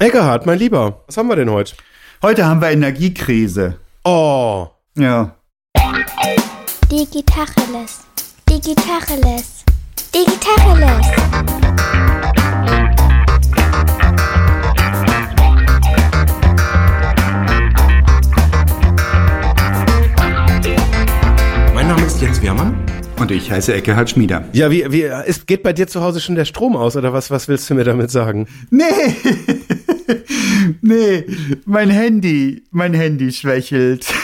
Eckehard, mein Lieber, was haben wir denn heute? Heute haben wir Energiekrise. Oh. Ja. Digitacheles. Digitacheles. Digitacheles. Mein Name ist Jens Wehrmann. Und ich heiße Eckehard Schmieder. Ja, wie, wie, ist, geht bei dir zu Hause schon der Strom aus oder was, was willst du mir damit sagen? Nee. nee, mein Handy, mein Handy schwächelt.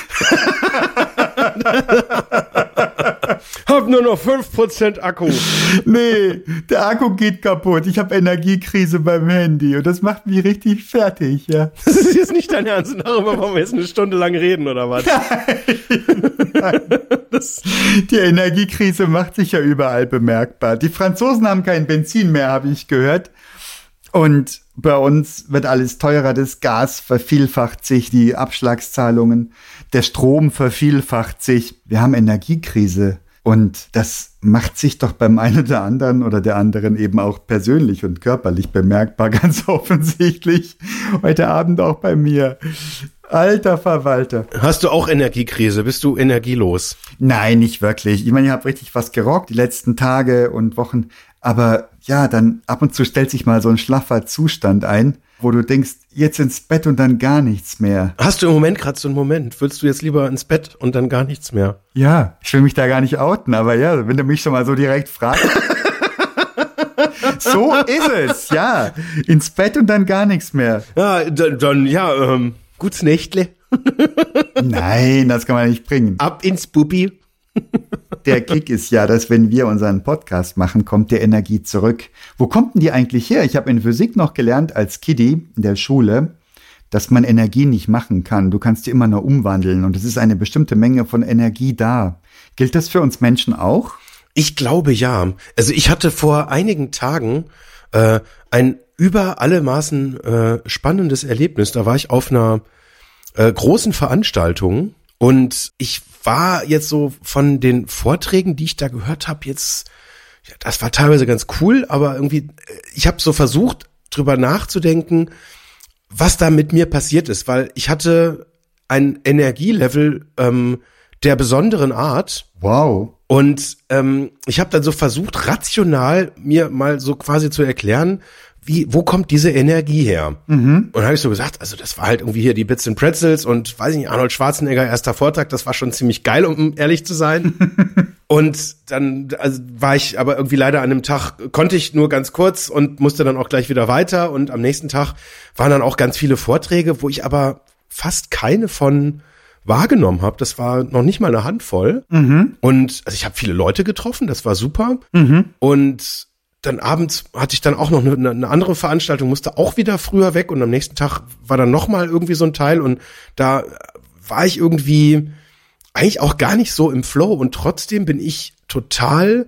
Hab nur noch 5% Akku. Nee, der Akku geht kaputt. Ich habe Energiekrise beim Handy und das macht mich richtig fertig, ja. Das ist jetzt nicht dein Ernst. Darüber wollen wir jetzt eine Stunde lang reden, oder was? Das, Die Energiekrise macht sich ja überall bemerkbar. Die Franzosen haben kein Benzin mehr, habe ich gehört. Und bei uns wird alles teurer. Das Gas vervielfacht sich, die Abschlagszahlungen, der Strom vervielfacht sich. Wir haben Energiekrise. Und das macht sich doch beim einen oder anderen oder der anderen eben auch persönlich und körperlich bemerkbar, ganz offensichtlich. Heute Abend auch bei mir. Alter Verwalter. hast du auch Energiekrise? Bist du energielos? Nein, nicht wirklich. Ich meine, ich habe richtig was gerockt die letzten Tage und Wochen. Aber ja, dann ab und zu stellt sich mal so ein schlaffer Zustand ein, wo du denkst, jetzt ins Bett und dann gar nichts mehr. Hast du im Moment gerade so einen Moment? Würdest du jetzt lieber ins Bett und dann gar nichts mehr? Ja, ich will mich da gar nicht outen, aber ja, wenn du mich schon mal so direkt fragst. so ist es, ja. Ins Bett und dann gar nichts mehr. Ja, dann, dann ja, ähm, gut's Nächtle. Nein, das kann man nicht bringen. Ab ins Bubi. Der Kick ist ja, dass wenn wir unseren Podcast machen, kommt der Energie zurück. Wo kommt denn die eigentlich her? Ich habe in Physik noch gelernt als Kiddie in der Schule, dass man Energie nicht machen kann. Du kannst die immer nur umwandeln und es ist eine bestimmte Menge von Energie da. Gilt das für uns Menschen auch? Ich glaube ja. Also ich hatte vor einigen Tagen äh, ein über alle Maßen äh, spannendes Erlebnis. Da war ich auf einer äh, großen Veranstaltung und ich war jetzt so von den Vorträgen, die ich da gehört habe, jetzt, ja, das war teilweise ganz cool, aber irgendwie, äh, ich habe so versucht, drüber nachzudenken, was da mit mir passiert ist, weil ich hatte ein Energielevel ähm, der besonderen Art, Wow. und ähm, ich habe dann so versucht, rational mir mal so quasi zu erklären, wie, wo kommt diese Energie her? Und dann habe ich so gesagt, also das war halt irgendwie hier die Bits and Pretzels und weiß ich nicht, Arnold Schwarzenegger erster Vortrag, das war schon ziemlich geil, um ehrlich zu sein. und dann also war ich aber irgendwie leider an einem Tag, konnte ich nur ganz kurz und musste dann auch gleich wieder weiter. Und am nächsten Tag waren dann auch ganz viele Vorträge, wo ich aber fast keine von wahrgenommen habe. Das war noch nicht mal eine Handvoll. Und also ich habe viele Leute getroffen, das war super. Und dann abends hatte ich dann auch noch eine, eine andere Veranstaltung, musste auch wieder früher weg und am nächsten Tag war dann noch mal irgendwie so ein Teil und da war ich irgendwie eigentlich auch gar nicht so im Flow und trotzdem bin ich total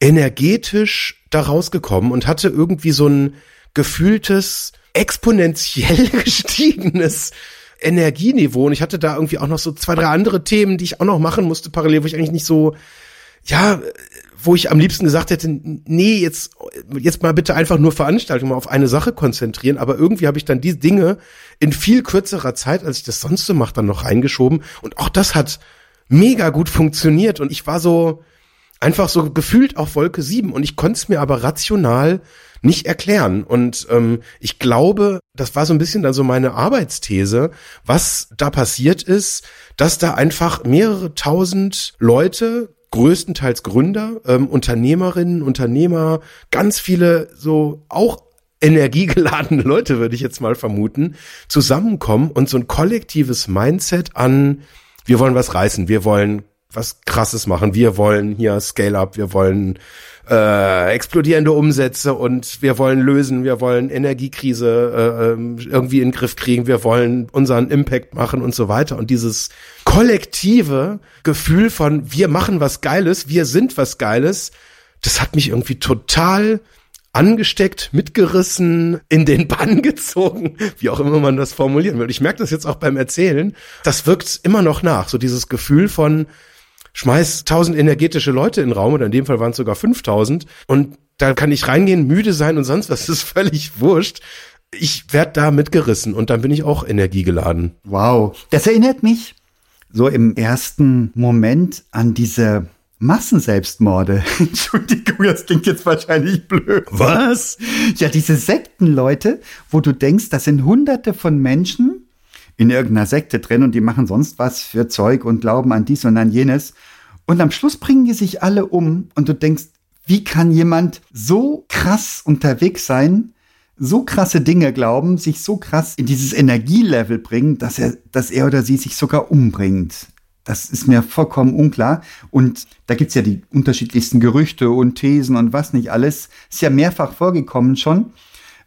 energetisch da rausgekommen und hatte irgendwie so ein gefühltes, exponentiell gestiegenes Energieniveau und ich hatte da irgendwie auch noch so zwei, drei andere Themen, die ich auch noch machen musste parallel, wo ich eigentlich nicht so, ja, wo ich am liebsten gesagt hätte, nee, jetzt, jetzt mal bitte einfach nur Veranstaltungen mal auf eine Sache konzentrieren, aber irgendwie habe ich dann die Dinge in viel kürzerer Zeit, als ich das sonst so mache, dann noch reingeschoben. Und auch das hat mega gut funktioniert. Und ich war so einfach so gefühlt auf Wolke 7 und ich konnte es mir aber rational nicht erklären. Und ähm, ich glaube, das war so ein bisschen dann so meine Arbeitsthese, was da passiert ist, dass da einfach mehrere tausend Leute größtenteils Gründer, ähm, Unternehmerinnen, Unternehmer, ganz viele so auch energiegeladene Leute, würde ich jetzt mal vermuten, zusammenkommen und so ein kollektives Mindset an, wir wollen was reißen, wir wollen was krasses machen, wir wollen hier Scale-up, wir wollen äh, explodierende Umsätze und wir wollen lösen, wir wollen Energiekrise äh, ähm, irgendwie in den Griff kriegen, wir wollen unseren Impact machen und so weiter. Und dieses kollektive Gefühl von wir machen was Geiles, wir sind was Geiles, das hat mich irgendwie total angesteckt, mitgerissen, in den Bann gezogen, wie auch immer man das formulieren will. Ich merke das jetzt auch beim Erzählen. Das wirkt immer noch nach, so dieses Gefühl von schmeiß tausend energetische Leute in den Raum, oder in dem Fall waren es sogar 5000 und da kann ich reingehen, müde sein und sonst was, das ist völlig wurscht. ich werde da mitgerissen und dann bin ich auch energiegeladen. Wow. Das erinnert mich so im ersten Moment an diese Massenselbstmorde. Entschuldigung, das klingt jetzt wahrscheinlich blöd. Was? Ja, diese Sektenleute, wo du denkst, das sind hunderte von Menschen in irgendeiner Sekte drin und die machen sonst was für Zeug und glauben an dies und an jenes. Und am Schluss bringen die sich alle um und du denkst, wie kann jemand so krass unterwegs sein, so krasse Dinge glauben, sich so krass in dieses Energielevel bringen, dass er, dass er oder sie sich sogar umbringt. Das ist mir vollkommen unklar. Und da gibt's ja die unterschiedlichsten Gerüchte und Thesen und was nicht alles. Ist ja mehrfach vorgekommen schon.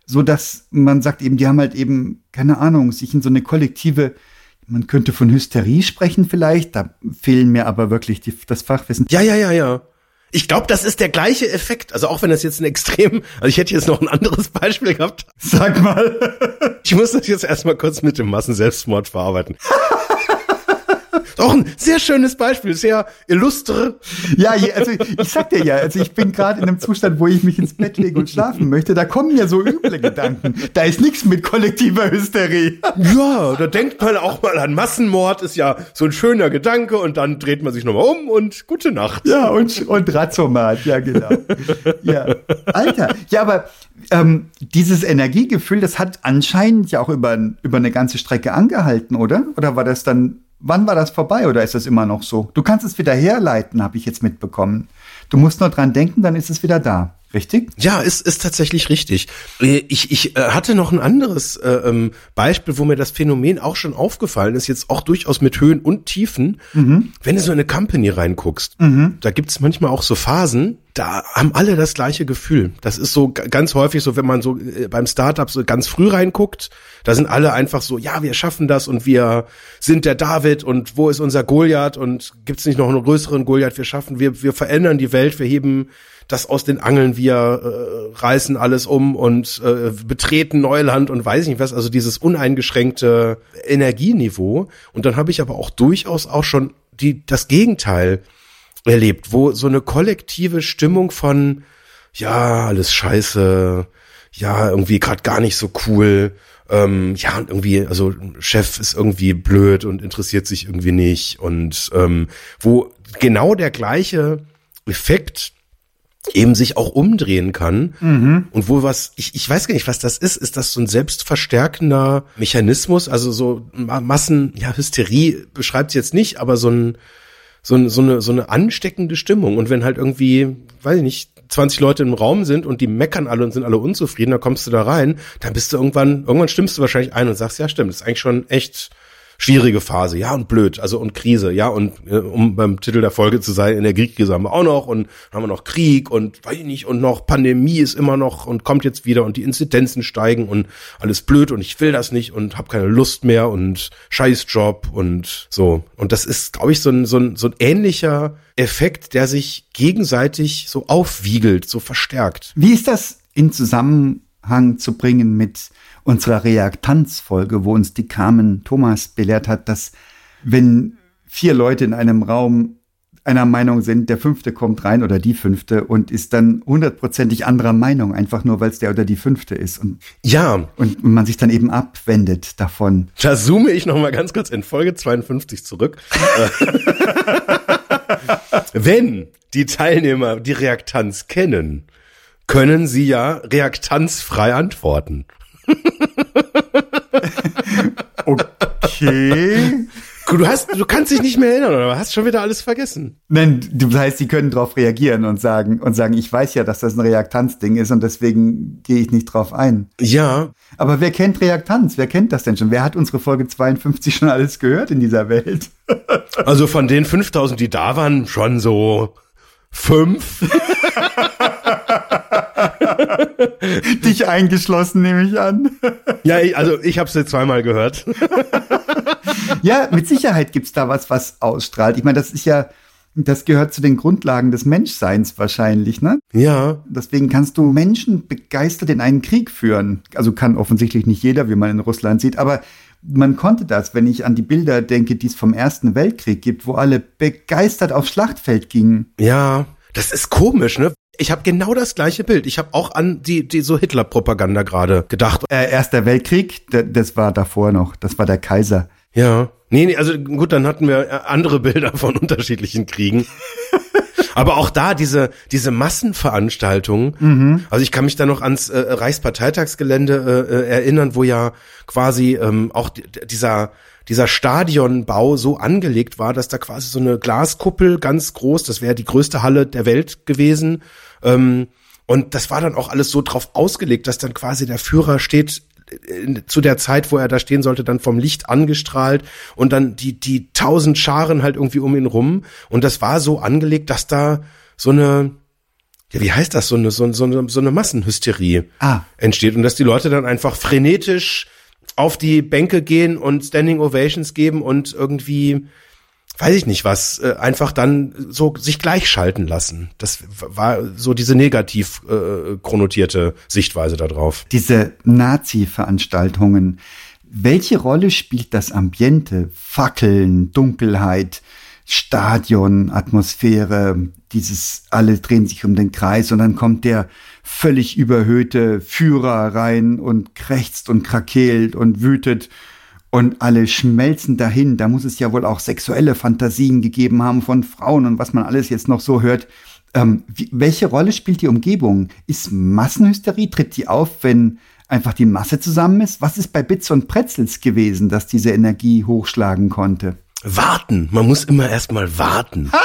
So dass man sagt eben, die haben halt eben, keine Ahnung, sich in so eine kollektive, man könnte von Hysterie sprechen vielleicht. Da fehlen mir aber wirklich die, das Fachwissen. Ja, ja, ja, ja. Ich glaube, das ist der gleiche Effekt. Also auch wenn das jetzt ein extrem, also ich hätte jetzt noch ein anderes Beispiel gehabt. Sag mal. Ich muss das jetzt erstmal kurz mit dem Massenselbstmord verarbeiten. Auch ein sehr schönes Beispiel, sehr illustre. Ja, also ich sag dir ja, also ich bin gerade in einem Zustand, wo ich mich ins Bett lege und schlafen möchte. Da kommen mir so üble Gedanken. Da ist nichts mit kollektiver Hysterie. Ja, da denkt man auch mal an Massenmord, ist ja so ein schöner Gedanke und dann dreht man sich nochmal um und gute Nacht. Ja, und, und Ratzomat, ja, genau. Ja, Alter, ja, aber ähm, dieses Energiegefühl, das hat anscheinend ja auch über, über eine ganze Strecke angehalten, oder? Oder war das dann, wann war das vorbei oder ist das immer noch so? Du kannst es wieder herleiten, habe ich jetzt mitbekommen. Du musst nur dran denken, dann ist es wieder da. Richtig? Ja, ist, ist tatsächlich richtig. Äh, Ich, ich äh, hatte noch ein anderes äh, ähm, Beispiel, wo mir das Phänomen auch schon aufgefallen ist, jetzt auch durchaus mit Höhen und Tiefen. Wenn du so in eine Company reinguckst, da gibt's manchmal auch so Phasen, da haben alle das gleiche Gefühl. Das ist so ganz häufig so, wenn man so beim Startup so ganz früh reinguckt, da sind alle einfach so, ja, wir schaffen das und wir sind der David und wo ist unser Goliath und gibt's nicht noch einen größeren Goliath, wir schaffen, wir, wir verändern die Welt, wir heben das aus den Angeln, wir äh, reißen alles um und äh, betreten Neuland und weiß ich nicht was, also dieses uneingeschränkte Energieniveau. Und dann habe ich aber auch durchaus auch schon die, das Gegenteil erlebt, wo so eine kollektive Stimmung von, ja, alles scheiße, ja, irgendwie gerade gar nicht so cool, ähm, ja, irgendwie, also Chef ist irgendwie blöd und interessiert sich irgendwie nicht und ähm, wo genau der gleiche Effekt eben sich auch umdrehen kann. Und wo was ich ich weiß gar nicht was das ist. Ist das so ein selbstverstärkender Mechanismus? Also so Ma- Massen ja Hysterie beschreibt es jetzt nicht aber so ein so, ein- so eine so eine ansteckende Stimmung. Und wenn halt irgendwie weiß ich nicht 20 Leute im Raum sind und die meckern alle und sind alle unzufrieden, dann kommst du da rein, dann bist du irgendwann, irgendwann stimmst du wahrscheinlich ein und sagst, ja stimmt, das ist eigentlich schon echt schwierige Phase, ja und blöd, also und Krise, ja und äh, um beim Titel der Folge zu sein, in der Kriegskrise haben wir auch noch und haben wir noch Krieg und weiß ich nicht und noch Pandemie ist immer noch und kommt jetzt wieder und die Inzidenzen steigen und alles blöd und ich will das nicht und habe keine Lust mehr und Scheißjob und so. Und das ist glaube ich so ein, so ein so ein ähnlicher Effekt, der sich gegenseitig so aufwiegelt, so verstärkt. Wie ist das in Zusammenhang zu bringen mit unserer Reaktanzfolge, wo uns die Carmen Thomas belehrt hat, dass wenn vier Leute in einem Raum einer Meinung sind, der fünfte kommt rein oder die fünfte und ist dann hundertprozentig anderer Meinung, einfach nur weil es der oder die fünfte ist und, Ja, und man sich dann eben abwendet davon. Da zoome ich noch mal ganz kurz in Folge 52 zurück. Wenn die Teilnehmer die Reaktanz kennen, können sie ja reaktanzfrei antworten. Okay. Du hast, du kannst dich nicht mehr erinnern, oder hast schon wieder alles vergessen. Nein, du das heißt, sie können darauf reagieren und sagen, und sagen, ich weiß ja, dass das ein Reaktanzding ist und deswegen gehe ich nicht drauf ein. Ja, Aber wer kennt Reaktanz? Wer kennt das denn schon? Wer hat unsere Folge 52 schon alles gehört in dieser Welt? also von den 5000, die da waren, schon so fünf. Dich eingeschlossen, nehme ich an. Ja, ich- also ich habe es jetzt zweimal gehört. ja, mit Sicherheit gibt's da was, was ausstrahlt. Ich meine, das ist ja, das gehört zu den Grundlagen des Menschseins wahrscheinlich, ne? Ja, Deswegen kannst du Menschen begeistert in einen Krieg führen. Also kann offensichtlich nicht jeder, wie man in Russland sieht, aber man konnte das, wenn ich an die Bilder denke, die es vom Ersten Weltkrieg gibt, wo alle begeistert aufs Schlachtfeld gingen. ja. Das ist komisch, ne? Ich habe genau das gleiche Bild. Ich habe auch an die, die so Hitler-Propaganda gerade gedacht. Äh, Erster Weltkrieg, das war davor noch, das war der Kaiser. Ja. Nee, nee, also gut, dann hatten wir äh, andere Bilder von unterschiedlichen Kriegen. Aber auch da diese diese Massenveranstaltungen. Also ich kann mich da noch ans äh, Reichsparteitagsgelände äh, äh, erinnern, wo ja quasi ähm, auch di- dieser dieser Stadionbau so angelegt war, dass da quasi so eine Glaskuppel ganz groß, das wäre die größte Halle der Welt gewesen. Ähm, und das war dann auch alles so drauf ausgelegt, dass dann quasi der Führer steht in, zu der Zeit, wo er da stehen sollte, dann vom Licht angestrahlt und dann die, die tausend Scharen halt irgendwie um ihn rum. Und das war so angelegt, dass da so eine, ja, wie heißt das, so eine, so, so eine, so eine Massenhysterie Ah. entsteht und dass die Leute dann einfach frenetisch auf die Bänke gehen und Standing Ovations geben und irgendwie, weiß ich nicht was, äh, einfach dann so sich gleichschalten lassen. Das war so diese negativ äh, chronotierte Sichtweise darauf. Diese Nazi-Veranstaltungen, welche Rolle spielt das Ambiente? Fackeln, Dunkelheit, Stadion, Atmosphäre, dieses, alle drehen sich um den Kreis und dann kommt der völlig überhöhte Führer rein und krächzt und krakeelt und wütet und alle schmelzen dahin. Da muss es ja wohl auch sexuelle Fantasien gegeben haben von Frauen und was man alles jetzt noch so hört. Ähm, wie, welche Rolle spielt die Umgebung? Ist Massenhysterie, tritt die auf, wenn einfach die Masse zusammen ist? Was ist bei Bits und Pretzels gewesen, dass diese Energie hochschlagen konnte? Warten. Man muss immer erstmal warten.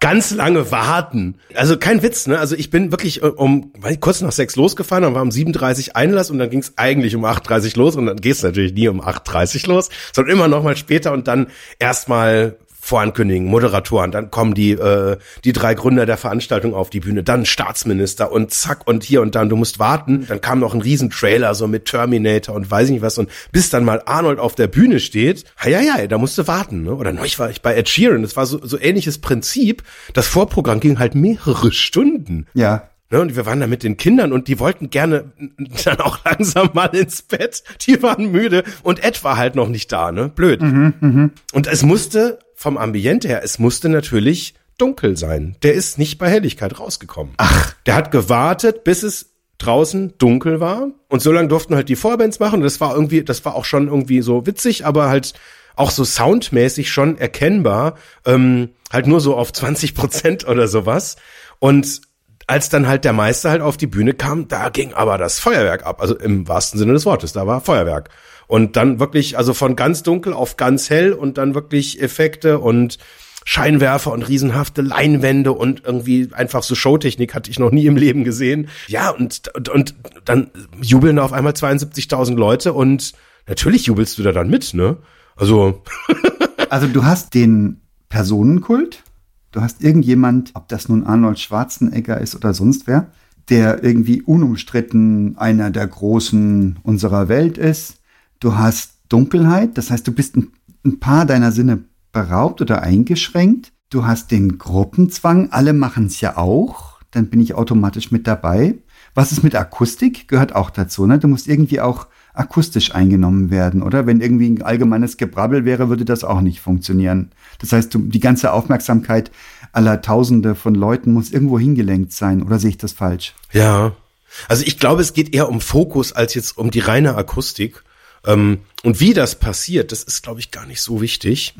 Ganz lange warten. Also kein Witz, ne? Also ich bin wirklich äh, um kurz nach sechs losgefahren, dann war um 7.30 Einlass und dann ging es eigentlich um 8.30 los und dann gehst du natürlich nie um 8.30 los, sondern immer noch mal später und dann erstmal Vorankündigen, Moderatoren, dann kommen die äh, die drei Gründer der Veranstaltung auf die Bühne, dann Staatsminister und zack und hier und dann, du musst warten. Dann kam noch ein Riesentrailer so mit Terminator und weiß ich nicht was und bis dann mal Arnold auf der Bühne steht, ja ja, da musst du warten. Ne? Oder neulich war ich bei Ed Sheeran, das war so, so ähnliches Prinzip. Das Vorprogramm ging halt mehrere Stunden. Ja. Ne, und wir waren da mit den Kindern und die wollten gerne dann auch langsam mal ins Bett. Die waren müde und Ed war halt noch nicht da, ne? Blöd. Und es musste vom Ambiente her, es musste natürlich dunkel sein. Der ist nicht bei Helligkeit rausgekommen. Ach. Der hat gewartet, bis es draußen dunkel war und so lange durften halt die Vorbands machen. Und das war irgendwie, das war auch schon irgendwie so witzig, aber halt auch so soundmäßig schon erkennbar, ähm, halt nur so auf 20 Prozent oder sowas. Und als dann halt der Meister halt auf die Bühne kam, da ging aber das Feuerwerk ab. Also im wahrsten Sinne des Wortes, da war Feuerwerk. Und dann wirklich, also von ganz dunkel auf ganz hell und dann wirklich Effekte und Scheinwerfer und riesenhafte Leinwände und irgendwie einfach so Showtechnik hatte ich noch nie im Leben gesehen. Ja, und, und, und dann jubeln da auf einmal 72.000 Leute und natürlich jubelst du da dann mit, ne? Also, Also du hast den Personenkult, du hast irgendjemand, ob das nun Arnold Schwarzenegger ist oder sonst wer, der irgendwie unumstritten einer der Großen unserer Welt ist. Du hast Dunkelheit, das heißt, du bist ein, ein paar deiner Sinne beraubt oder eingeschränkt. Du hast den Gruppenzwang, alle machen es ja auch, dann bin ich automatisch mit dabei. Was ist mit Akustik? Gehört auch dazu, ne? Du musst irgendwie auch akustisch eingenommen werden, oder? Wenn irgendwie ein allgemeines Gebrabbel wäre, würde das auch nicht funktionieren. Das heißt, du, die ganze Aufmerksamkeit aller Tausende von Leuten muss irgendwo hingelenkt sein, oder sehe ich das falsch? Ja. Also ich glaube, es geht eher um Fokus als jetzt um die reine Akustik. Ähm, und wie das passiert, das ist, glaube ich, gar nicht so wichtig.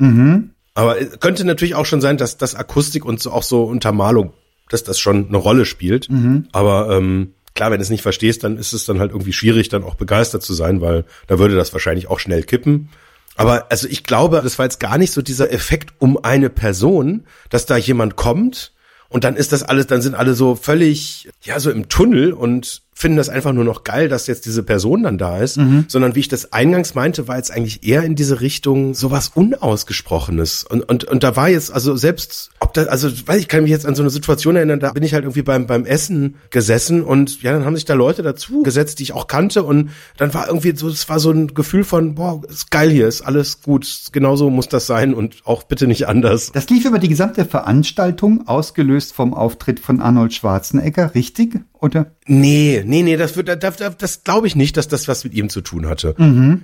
Aber es könnte natürlich auch schon sein, dass das Akustik und so auch so Untermalung, dass das schon eine Rolle spielt. Aber ähm, klar, wenn du es nicht verstehst, dann ist es dann halt irgendwie schwierig, dann auch begeistert zu sein, weil da würde das wahrscheinlich auch schnell kippen. Aber also ich glaube, das war jetzt gar nicht so dieser Effekt um eine Person, dass da jemand kommt und dann ist das alles, dann sind alle so völlig, ja, so im Tunnel und finden das einfach nur noch geil, dass jetzt diese Person dann da ist, sondern wie ich das eingangs meinte, war jetzt eigentlich eher in diese Richtung sowas Unausgesprochenes. Und, und, und da war jetzt, also selbst, ob da, also weiß ich, kann mich jetzt an so eine Situation erinnern, da bin ich halt irgendwie beim, beim Essen gesessen und ja, dann haben sich da Leute dazu gesetzt, die ich auch kannte und dann war irgendwie so, es war so ein Gefühl von, boah, ist geil hier, ist alles gut, genauso muss das sein und auch bitte nicht anders. Das lief über die gesamte Veranstaltung, ausgelöst vom Auftritt von Arnold Schwarzenegger, richtig? Oder? Nee, nee, nee, das wird, das, das, das glaube ich nicht, dass das was mit ihm zu tun hatte.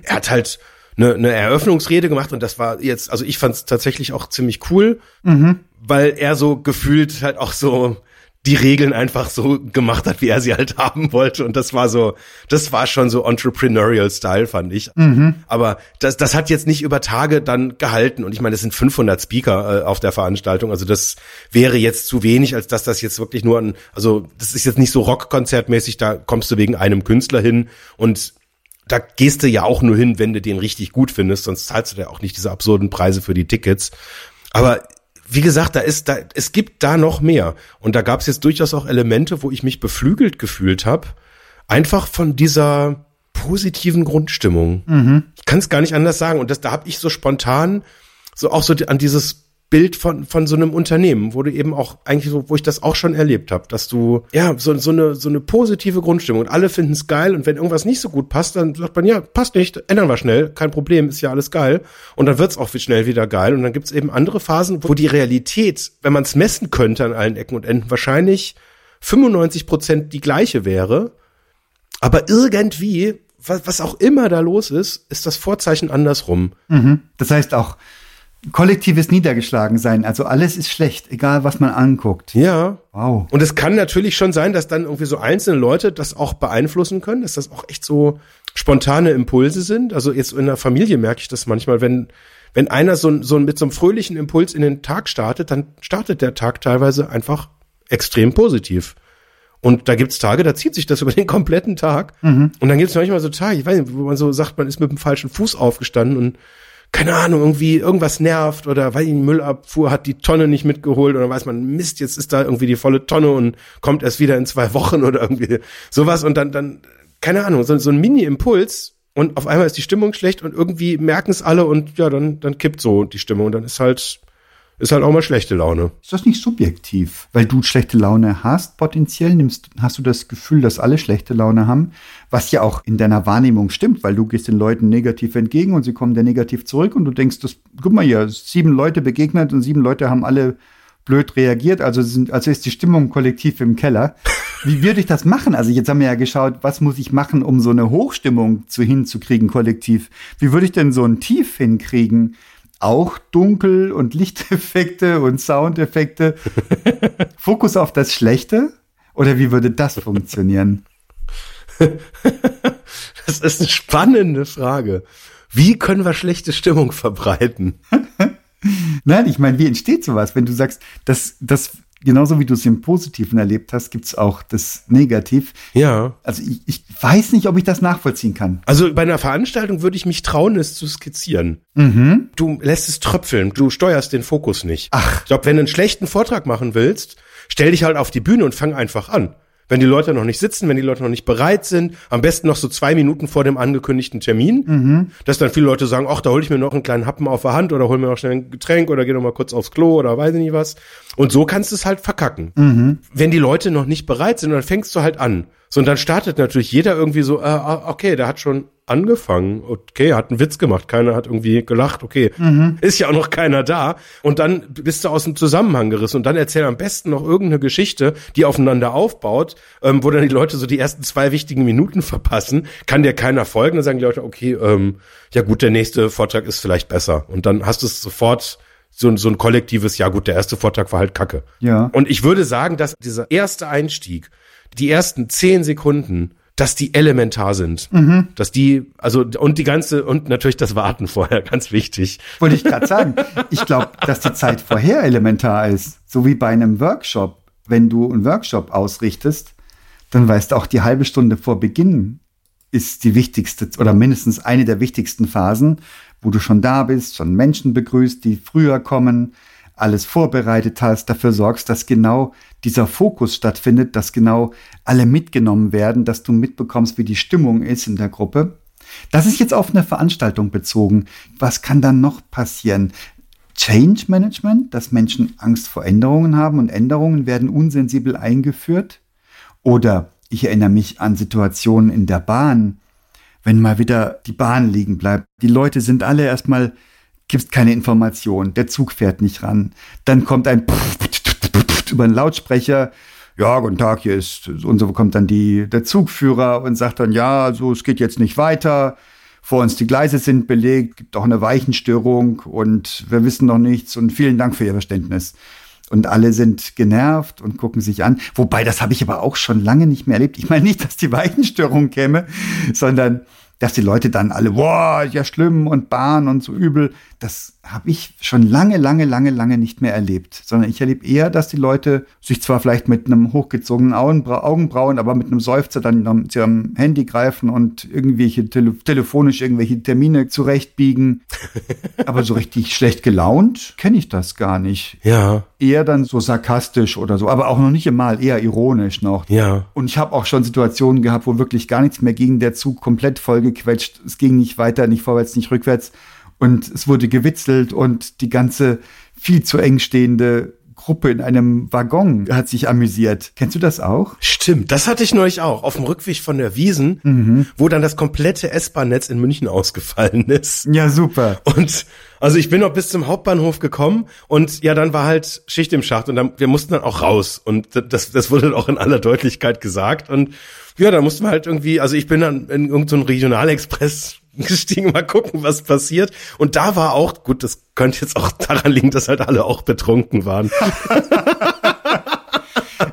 Er hat halt eine, eine Eröffnungsrede gemacht und das war jetzt, also ich fand es tatsächlich auch ziemlich cool, weil er so gefühlt halt auch so die Regeln einfach so gemacht hat, wie er sie halt haben wollte. Und das war so, das war schon so entrepreneurial Style, fand ich. Mhm. Aber das, das hat jetzt nicht über Tage dann gehalten. Und ich meine, es sind 500 Speaker äh, auf der Veranstaltung. Also das wäre jetzt zu wenig, als dass das jetzt wirklich nur ein, also das ist jetzt nicht so Rockkonzertmäßig, da kommst du wegen einem Künstler hin und da gehst du ja auch nur hin, wenn du den richtig gut findest, sonst zahlst du ja auch nicht diese absurden Preise für die Tickets. Aber wie gesagt, da ist da es gibt da noch mehr und da gab es jetzt durchaus auch Elemente, wo ich mich beflügelt gefühlt habe, einfach von dieser positiven Grundstimmung. Mhm. Ich kann es gar nicht anders sagen und das da habe ich so spontan so auch so an dieses Bild von von so einem Unternehmen, wo du eben auch eigentlich so, wo ich das auch schon erlebt habe, dass du ja so so eine so eine positive Grundstimmung und alle finden es geil und wenn irgendwas nicht so gut passt, dann sagt man ja passt nicht, ändern wir schnell, kein Problem, ist ja alles geil und dann wird's auch schnell wieder geil und dann gibt's eben andere Phasen, wo die Realität, wenn man es messen könnte an allen Ecken und Enden, wahrscheinlich 95 Prozent die gleiche wäre, aber irgendwie was, was auch immer da los ist, ist das Vorzeichen andersrum. Mhm. Das heißt auch kollektives Niedergeschlagensein. Also alles ist schlecht, egal was man anguckt. Ja. Wow. Und es kann natürlich schon sein, dass dann irgendwie so einzelne Leute das auch beeinflussen können, dass das auch echt so spontane Impulse sind. Also jetzt in der Familie merke ich das manchmal, wenn wenn einer so, so mit so einem fröhlichen Impuls in den Tag startet, dann startet der Tag teilweise einfach extrem positiv. Und da gibt's Tage, da zieht sich das über den kompletten Tag. Mhm. Und dann gibt's manchmal so Tage, ich weiß nicht, wo man so sagt, man ist mit dem falschen Fuß aufgestanden und keine Ahnung, irgendwie irgendwas nervt oder weil die Müllabfuhr hat die Tonne nicht mitgeholt oder weiß man, Mist, jetzt ist da irgendwie die volle Tonne und kommt erst wieder in zwei Wochen oder irgendwie sowas und dann, dann, keine Ahnung, so, so ein Mini-Impuls und auf einmal ist die Stimmung schlecht und irgendwie merken es alle und ja, dann, dann kippt so die Stimmung und dann ist halt, ist halt auch mal schlechte Laune. Ist das nicht subjektiv? Weil du schlechte Laune hast, potenziell nimmst, hast du das Gefühl, dass alle schlechte Laune haben, was ja auch in deiner Wahrnehmung stimmt, weil du gehst den Leuten negativ entgegen und sie kommen dir negativ zurück und du denkst, das, guck mal hier, sieben Leute begegnet und sieben Leute haben alle blöd reagiert, also sind, also ist die Stimmung kollektiv im Keller. Wie würde ich das machen? Also jetzt haben wir ja geschaut, was muss ich machen, um so eine Hochstimmung zu hinzukriegen kollektiv? Wie würde ich denn so ein Tief hinkriegen? Auch dunkel und Lichteffekte und Soundeffekte. Fokus auf das Schlechte? Oder wie würde das funktionieren? Das ist eine spannende Frage. Wie können wir schlechte Stimmung verbreiten? Nein, ich meine, wie entsteht sowas, wenn du sagst, das, das genauso wie du es im Positiven erlebt hast, gibt es auch das Negativ. Ja. Also ich, ich weiß nicht, ob ich das nachvollziehen kann. Also bei einer Veranstaltung würde ich mich trauen, es zu skizzieren. Mhm. Du lässt es tröpfeln, du steuerst den Fokus nicht. Ach. Ich glaube, wenn du einen schlechten Vortrag machen willst, stell dich halt auf die Bühne und fang einfach an. Wenn die Leute noch nicht sitzen, wenn die Leute noch nicht bereit sind, am besten noch so zwei Minuten vor dem angekündigten Termin, mhm. dass dann viele Leute sagen, ach, da hole ich mir noch einen kleinen Happen auf der Hand oder hol mir noch schnell ein Getränk oder geh noch mal kurz aufs Klo oder weiß ich nicht was. Und so kannst du es halt verkacken. Mhm. Wenn die Leute noch nicht bereit sind, dann fängst du halt an. So, und dann startet natürlich jeder irgendwie so, äh, ah, okay, der hat schon angefangen, okay, hat einen Witz gemacht, keiner hat irgendwie gelacht, okay, mhm. ist ja auch noch keiner da. Und dann bist du aus dem Zusammenhang gerissen und dann erzähl am besten noch irgendeine Geschichte, die aufeinander aufbaut, ähm, wo dann die Leute so die ersten zwei wichtigen Minuten verpassen, kann dir keiner folgen, dann sagen die Leute, okay, ähm, ja gut, der nächste Vortrag ist vielleicht besser. Und dann hast du es sofort so, so ein kollektives, ja gut, der erste Vortrag war halt Kacke. Ja. Und ich würde sagen, dass dieser erste Einstieg, die ersten zehn Sekunden, dass die elementar sind. Mhm. Dass die, also, und die ganze, und natürlich das Warten vorher, ganz wichtig. Wollte ich gerade sagen. Ich glaube, dass die Zeit vorher elementar ist. So wie bei einem Workshop. Wenn du einen Workshop ausrichtest, dann weißt du auch die halbe Stunde vor Beginn ist die wichtigste oder mindestens eine der wichtigsten Phasen, wo du schon da bist, schon Menschen begrüßt, die früher kommen, alles vorbereitet hast, dafür sorgst, dass genau dieser Fokus stattfindet, dass genau alle mitgenommen werden, dass du mitbekommst, wie die Stimmung ist in der Gruppe. Das ist jetzt auf eine Veranstaltung bezogen. Was kann dann noch passieren? Change Management, dass Menschen Angst vor Änderungen haben und Änderungen werden unsensibel eingeführt? Oder ich erinnere mich an Situationen in der Bahn, wenn mal wieder die Bahn liegen bleibt. Die Leute sind alle erstmal gibst keine Information, der Zug fährt nicht ran. Dann kommt ein über einen Lautsprecher, ja, guten Tag, hier ist, und so kommt dann die, der Zugführer und sagt dann, ja, also es geht jetzt nicht weiter, vor uns die Gleise sind belegt, gibt auch eine Weichenstörung und wir wissen noch nichts und vielen Dank für Ihr Verständnis. Und alle sind genervt und gucken sich an. Wobei, das habe ich aber auch schon lange nicht mehr erlebt. Ich meine nicht, dass die Weichenstörung käme, sondern dass die Leute dann alle, boah, ja schlimm und Bahn und so übel. Das habe ich schon lange, lange, lange, lange nicht mehr erlebt. Sondern ich erlebe eher, dass die Leute sich zwar vielleicht mit einem hochgezogenen Augenbrauen, aber mit einem Seufzer dann zu ihrem Handy greifen und irgendwelche tele telefonisch irgendwelche Termine zurechtbiegen. aber so richtig schlecht gelaunt kenne ich das gar nicht. Ja. Eher dann so sarkastisch oder so, aber auch noch nicht einmal, eher ironisch noch. Ja. Und ich habe auch schon Situationen gehabt, wo wirklich gar nichts mehr ging, der Zug komplett vollgequetscht, es ging nicht weiter, nicht vorwärts, nicht rückwärts und es wurde gewitzelt und die ganze viel zu eng stehende Gruppe in einem Waggon hat sich amüsiert. Kennst du das auch? Stimmt, das hatte ich neulich auch. Auf dem Rückweg von der Wiesen, mhm. wo dann das komplette S-Bahn-Netz in München ausgefallen ist. Ja, super. Und also ich bin noch bis zum Hauptbahnhof gekommen und ja, dann war halt Schicht im Schacht und dann, wir mussten dann auch raus. Und das, das wurde dann auch in aller Deutlichkeit gesagt. Und ja, da mussten wir halt irgendwie, also ich bin dann in irgendeinen so Regionalexpress gestiegen, mal gucken, was passiert. Und da war auch, gut, das könnte jetzt auch daran liegen, dass halt alle auch betrunken waren.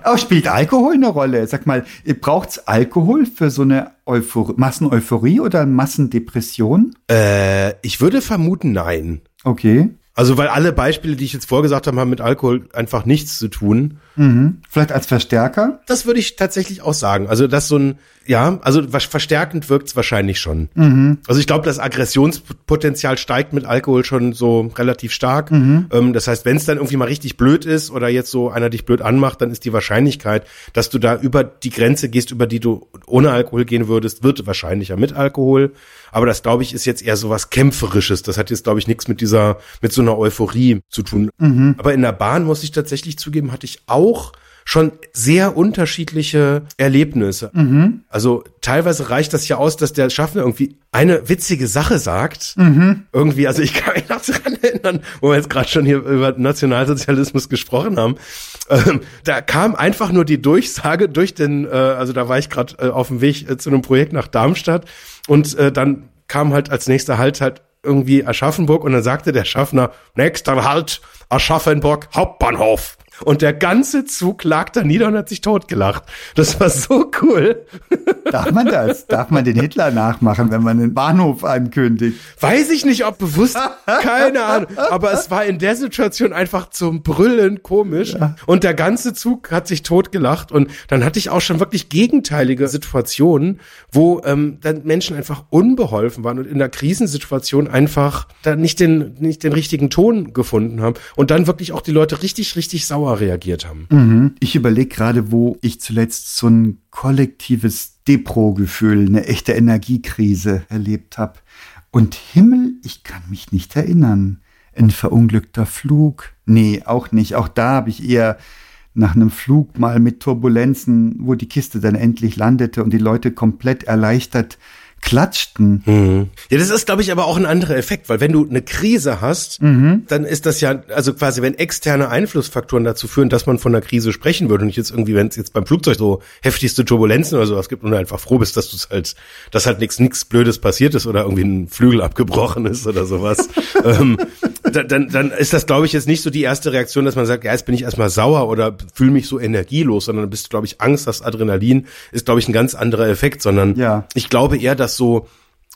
Auch spielt Alkohol eine Rolle? Sag mal, braucht's Alkohol für so eine Euphor Masseneuphorie oder Massendepression? Äh, ich würde vermuten, nein. Okay. Also weil alle Beispiele, die ich jetzt vorgesagt habe, haben mit Alkohol einfach nichts zu tun. Mhm. Vielleicht als Verstärker? Das würde ich tatsächlich auch sagen. Also das so ein, ja, also verstärkend wirkt es wahrscheinlich schon. Mhm. Also ich glaube, das Aggressionspotenzial steigt mit Alkohol schon so relativ stark. Mhm. Ähm, das heißt, wenn es dann irgendwie mal richtig blöd ist oder jetzt so einer dich blöd anmacht, dann ist die Wahrscheinlichkeit, dass du da über die Grenze gehst, über die du ohne Alkohol gehen würdest, wird wahrscheinlicher mit Alkohol. Aber das, glaube ich, ist jetzt eher so was Kämpferisches. Das hat jetzt, glaube ich, nichts mit dieser, mit so einer Euphorie zu tun. Mhm. Aber in der Bahn, muss ich tatsächlich zugeben, hatte ich auch schon sehr unterschiedliche Erlebnisse. Mhm. Also teilweise reicht das ja aus, dass der Schaffner irgendwie eine witzige Sache sagt. Mhm. Irgendwie, also ich kann mich noch daran erinnern, wo wir jetzt gerade schon hier über Nationalsozialismus gesprochen haben. Ähm, da kam einfach nur die Durchsage durch den, äh, also da war ich gerade äh, auf dem Weg äh, zu einem Projekt nach Darmstadt und äh, dann kam halt als nächster Halt halt irgendwie Aschaffenburg und dann sagte der Schaffner, nächster Halt Aschaffenburg Hauptbahnhof. Und der ganze Zug lag da nieder und hat sich totgelacht. Das war so cool. Darf man das? Darf man den Hitler nachmachen, wenn man den Bahnhof ankündigt? Weiß ich nicht, ob bewusst. Keine Ahnung. Aber es war in der Situation einfach zum Brüllen komisch. Ja. Und der ganze Zug hat sich totgelacht. Und dann hatte ich auch schon wirklich gegenteilige Situationen, wo ähm, dann Menschen einfach unbeholfen waren und in der Krisensituation einfach da nicht den, nicht den richtigen Ton gefunden haben. Und dann wirklich auch die Leute richtig, richtig sauer sauer reagiert haben. Mhm. Ich überlege gerade, wo ich zuletzt so ein kollektives Depro-Gefühl, eine echte Energiekrise erlebt habe. Und Himmel, ich kann mich nicht erinnern. Ein verunglückter Flug? Nee, auch nicht. Auch da habe ich eher nach einem Flug mal mit Turbulenzen, wo die Kiste dann endlich landete und die Leute komplett erleichtert klatschten. Mhm. Ja, das ist, glaube ich, aber auch ein anderer Effekt, weil wenn du eine Krise hast, mhm. dann ist das ja, also quasi, wenn externe Einflussfaktoren dazu führen, dass man von einer Krise sprechen würde und nicht jetzt irgendwie, wenn es jetzt beim Flugzeug so heftigste Turbulenzen oder sowas gibt und du einfach froh bist, dass du es halt, dass halt nichts nichts Blödes passiert ist oder irgendwie ein Flügel abgebrochen ist oder sowas, ähm, dann, dann ist das, glaube ich, jetzt nicht so die erste Reaktion, dass man sagt, ja, jetzt bin ich erstmal sauer oder fühle mich so energielos, sondern bist, glaube ich, Angst, das Adrenalin ist, glaube ich, ein ganz anderer Effekt, sondern ja. ich glaube eher, dass so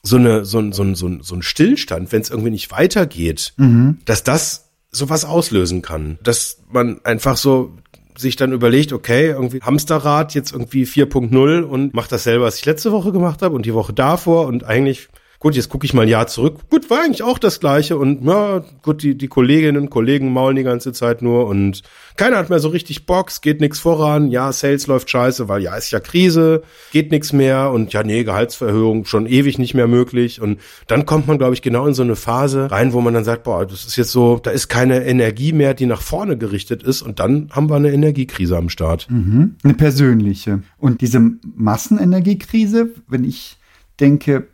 so eine so ein so ein so ein, so ein Stillstand, wenn es irgendwie nicht weitergeht, mhm. dass das sowas auslösen kann, dass man einfach so sich dann überlegt, okay, irgendwie Hamsterrad jetzt irgendwie 4.0 und macht dasselbe, was ich letzte Woche gemacht habe und die Woche davor und eigentlich gut, jetzt gucke ich mal ein Jahr zurück. Gut, war eigentlich auch das Gleiche und ja, gut, die, die Kolleginnen und Kollegen maulen die ganze Zeit nur und keiner hat mehr so richtig es geht nichts voran. Ja, Sales läuft scheiße, weil ja, ist ja Krise, geht nichts mehr und ja, nee, Gehaltsverhöhung schon ewig nicht mehr möglich und dann kommt man, glaube ich, genau in so eine Phase rein, wo man dann sagt, boah, das ist jetzt so, da ist keine Energie mehr, die nach vorne gerichtet ist und dann haben wir eine Energiekrise am Start. Mhm. Eine persönliche. Und diese Massenenergiekrise, wenn ich denke,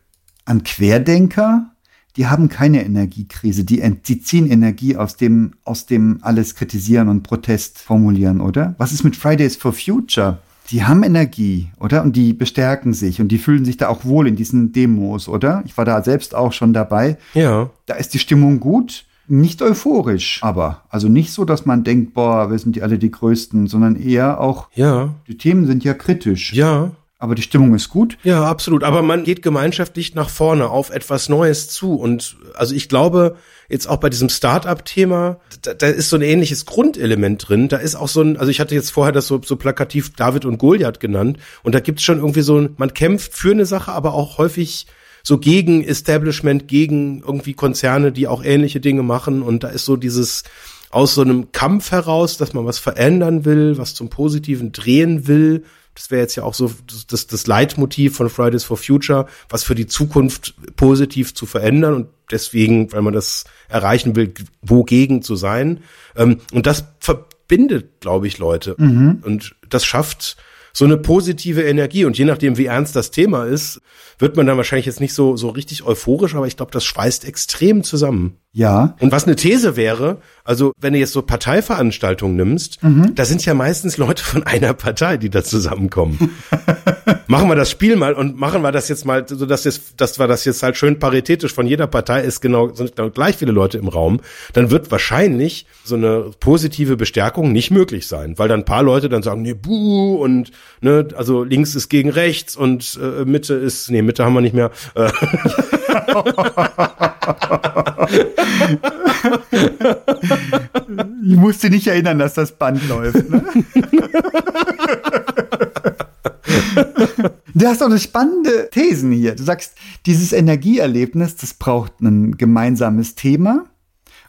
an Querdenker, die haben keine Energiekrise, die, die ziehen Energie aus dem, aus dem alles kritisieren und Protest formulieren, oder? Was ist mit Fridays for Future? Die haben Energie, oder? Und die bestärken sich und die fühlen sich da auch wohl in diesen Demos, oder? Ich war da selbst auch schon dabei. Ja. Da ist die Stimmung gut. Nicht euphorisch, aber. Also nicht so, dass man denkt, boah, wir sind die alle die Größten, sondern eher auch, Ja, die Themen sind ja kritisch. ja. Aber die Stimmung ist gut. Ja, absolut. Aber man geht gemeinschaftlich nach vorne auf etwas Neues zu. Und also ich glaube, jetzt auch bei diesem Start-up-Thema, da, da ist so ein ähnliches Grundelement drin. Da ist auch so ein, also ich hatte jetzt vorher das so, so plakativ David und Goliath genannt. Und da gibt's schon irgendwie so ein, man kämpft für eine Sache, aber auch häufig so gegen Establishment, gegen irgendwie Konzerne, die auch ähnliche Dinge machen. Und da ist so dieses, aus so einem Kampf heraus, dass man was verändern will, was zum Positiven drehen will. Das wäre jetzt ja auch so das, das, Leitmotiv von Fridays for Future, was für die Zukunft positiv zu verändern und deswegen, weil man das erreichen will, wogegen zu sein. Ähm, und das verbindet, glaube ich, Leute. Und das schafft so eine positive Energie. Und je nachdem, wie ernst das Thema ist, wird man dann wahrscheinlich jetzt nicht so, so richtig euphorisch, aber ich glaube, das schweißt extrem zusammen. Ja. Und was eine These wäre, also wenn du jetzt so Parteiveranstaltungen nimmst, da sind ja meistens Leute von einer Partei, die da zusammenkommen. machen wir das Spiel mal und machen wir das jetzt mal, so dass, jetzt, dass wir das jetzt halt schön paritätisch von jeder Partei ist genau, sind genau gleich viele Leute im Raum, dann wird wahrscheinlich so eine positive Bestärkung nicht möglich sein, weil dann ein paar Leute dann sagen, nee, buh, und ne, also links ist gegen rechts und äh, Mitte ist, nee, Mitte haben wir nicht mehr. Äh, Ich musste nicht erinnern, dass das Band läuft. Ne? Du hast auch eine spannende Thesen hier. Du sagst, dieses Energieerlebnis, das braucht ein gemeinsames Thema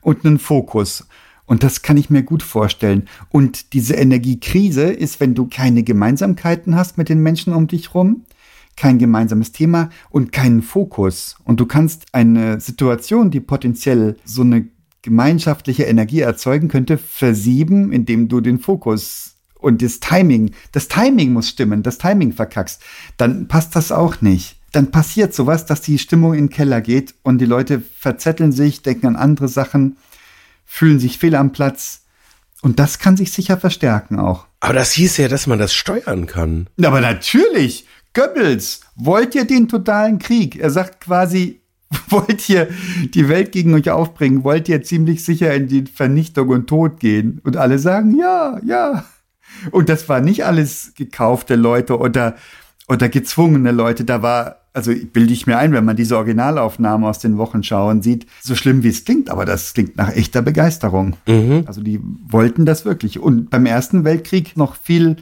und einen Fokus. Und das kann ich mir gut vorstellen. Und diese Energiekrise ist, wenn du keine Gemeinsamkeiten hast mit den Menschen um dich rum, kein gemeinsames Thema und keinen Fokus. Und du kannst eine Situation, die potenziell so eine gemeinschaftliche Energie erzeugen könnte, versieben, indem du den Fokus und das Timing, das Timing muss stimmen, das Timing verkackst, dann passt das auch nicht. Dann passiert sowas, dass die Stimmung in den Keller geht und die Leute verzetteln sich, denken an andere Sachen, fühlen sich fehl am Platz. Und das kann sich sicher verstärken auch. aber das hieß ja, dass man das steuern kann. Aber natürlich, Goebbels, wollt ihr den totalen Krieg? Er sagt quasi, wollt ihr die Welt gegen euch aufbringen? Wollt ihr ziemlich sicher in die Vernichtung und Tod gehen? Und alle sagen, ja, ja. Und das war nicht alles gekaufte Leute oder, oder gezwungene Leute. Da war, also bilde ich mir ein, wenn man diese Originalaufnahmen aus den Wochenschauen sieht, so schlimm wie es klingt, aber das klingt nach echter Begeisterung. Also die wollten das wirklich. Und beim Ersten Weltkrieg noch viel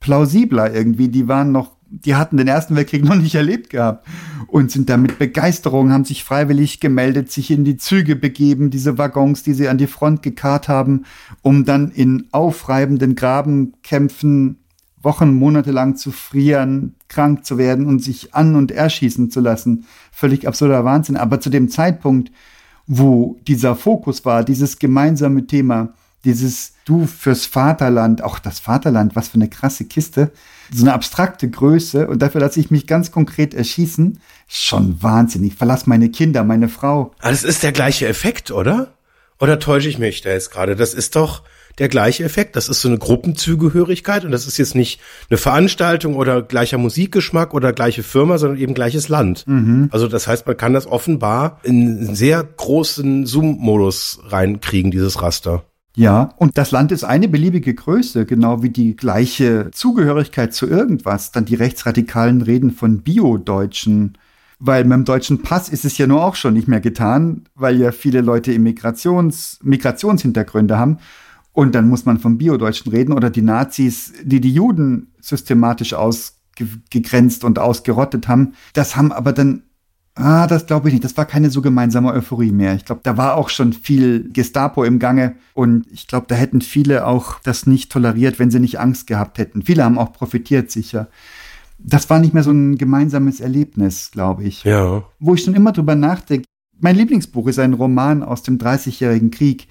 plausibler irgendwie. Die waren noch, die hatten den Ersten Weltkrieg noch nicht erlebt gehabt und sind da mit Begeisterung, haben sich freiwillig gemeldet, sich in die Züge begeben, diese Waggons, die sie an die Front gekarrt haben, um dann in aufreibenden Grabenkämpfen Wochen, Monate lang zu frieren, krank zu werden und sich an- und erschießen zu lassen. Völlig absurder Wahnsinn. Aber zu dem Zeitpunkt, wo dieser Fokus war, dieses gemeinsame Thema, dieses Du fürs Vaterland, auch das Vaterland, was für eine krasse Kiste, so eine abstrakte Größe und dafür lasse ich mich ganz konkret erschießen, schon wahnsinnig. Verlass meine Kinder, meine Frau. Aber das ist der gleiche Effekt, oder? Oder täusche ich mich da jetzt gerade? Das ist doch der gleiche Effekt. Das ist so eine Gruppenzugehörigkeit und das ist jetzt nicht eine Veranstaltung oder gleicher Musikgeschmack oder gleiche Firma, sondern eben gleiches Land. Also das heißt, man kann das offenbar in einen sehr großen Zoom-Modus reinkriegen, dieses Raster. Ja, und das Land ist eine beliebige Größe, genau wie die gleiche Zugehörigkeit zu irgendwas. Dann die Rechtsradikalen reden von Bio-Deutschen, weil mit dem deutschen Pass ist es ja nur auch schon nicht mehr getan, weil ja viele Leute Immigrations, Migrationshintergründe haben. Und dann muss man vom Bio-Deutschen reden oder die Nazis, die die Juden systematisch ausgegrenzt und ausgerottet haben. Das haben aber dann Ah, das glaube ich nicht. Das war keine so gemeinsame Euphorie mehr. Ich glaube, da war auch schon viel Gestapo im Gange und ich glaube, da hätten viele auch das nicht toleriert, wenn sie nicht Angst gehabt hätten. Viele haben auch profitiert sicher. Das war nicht mehr so ein gemeinsames Erlebnis, glaube ich. Ja. Wo ich schon immer drüber nachdenke. Mein Lieblingsbuch ist ein Roman aus dem Dreißigjährigen Krieg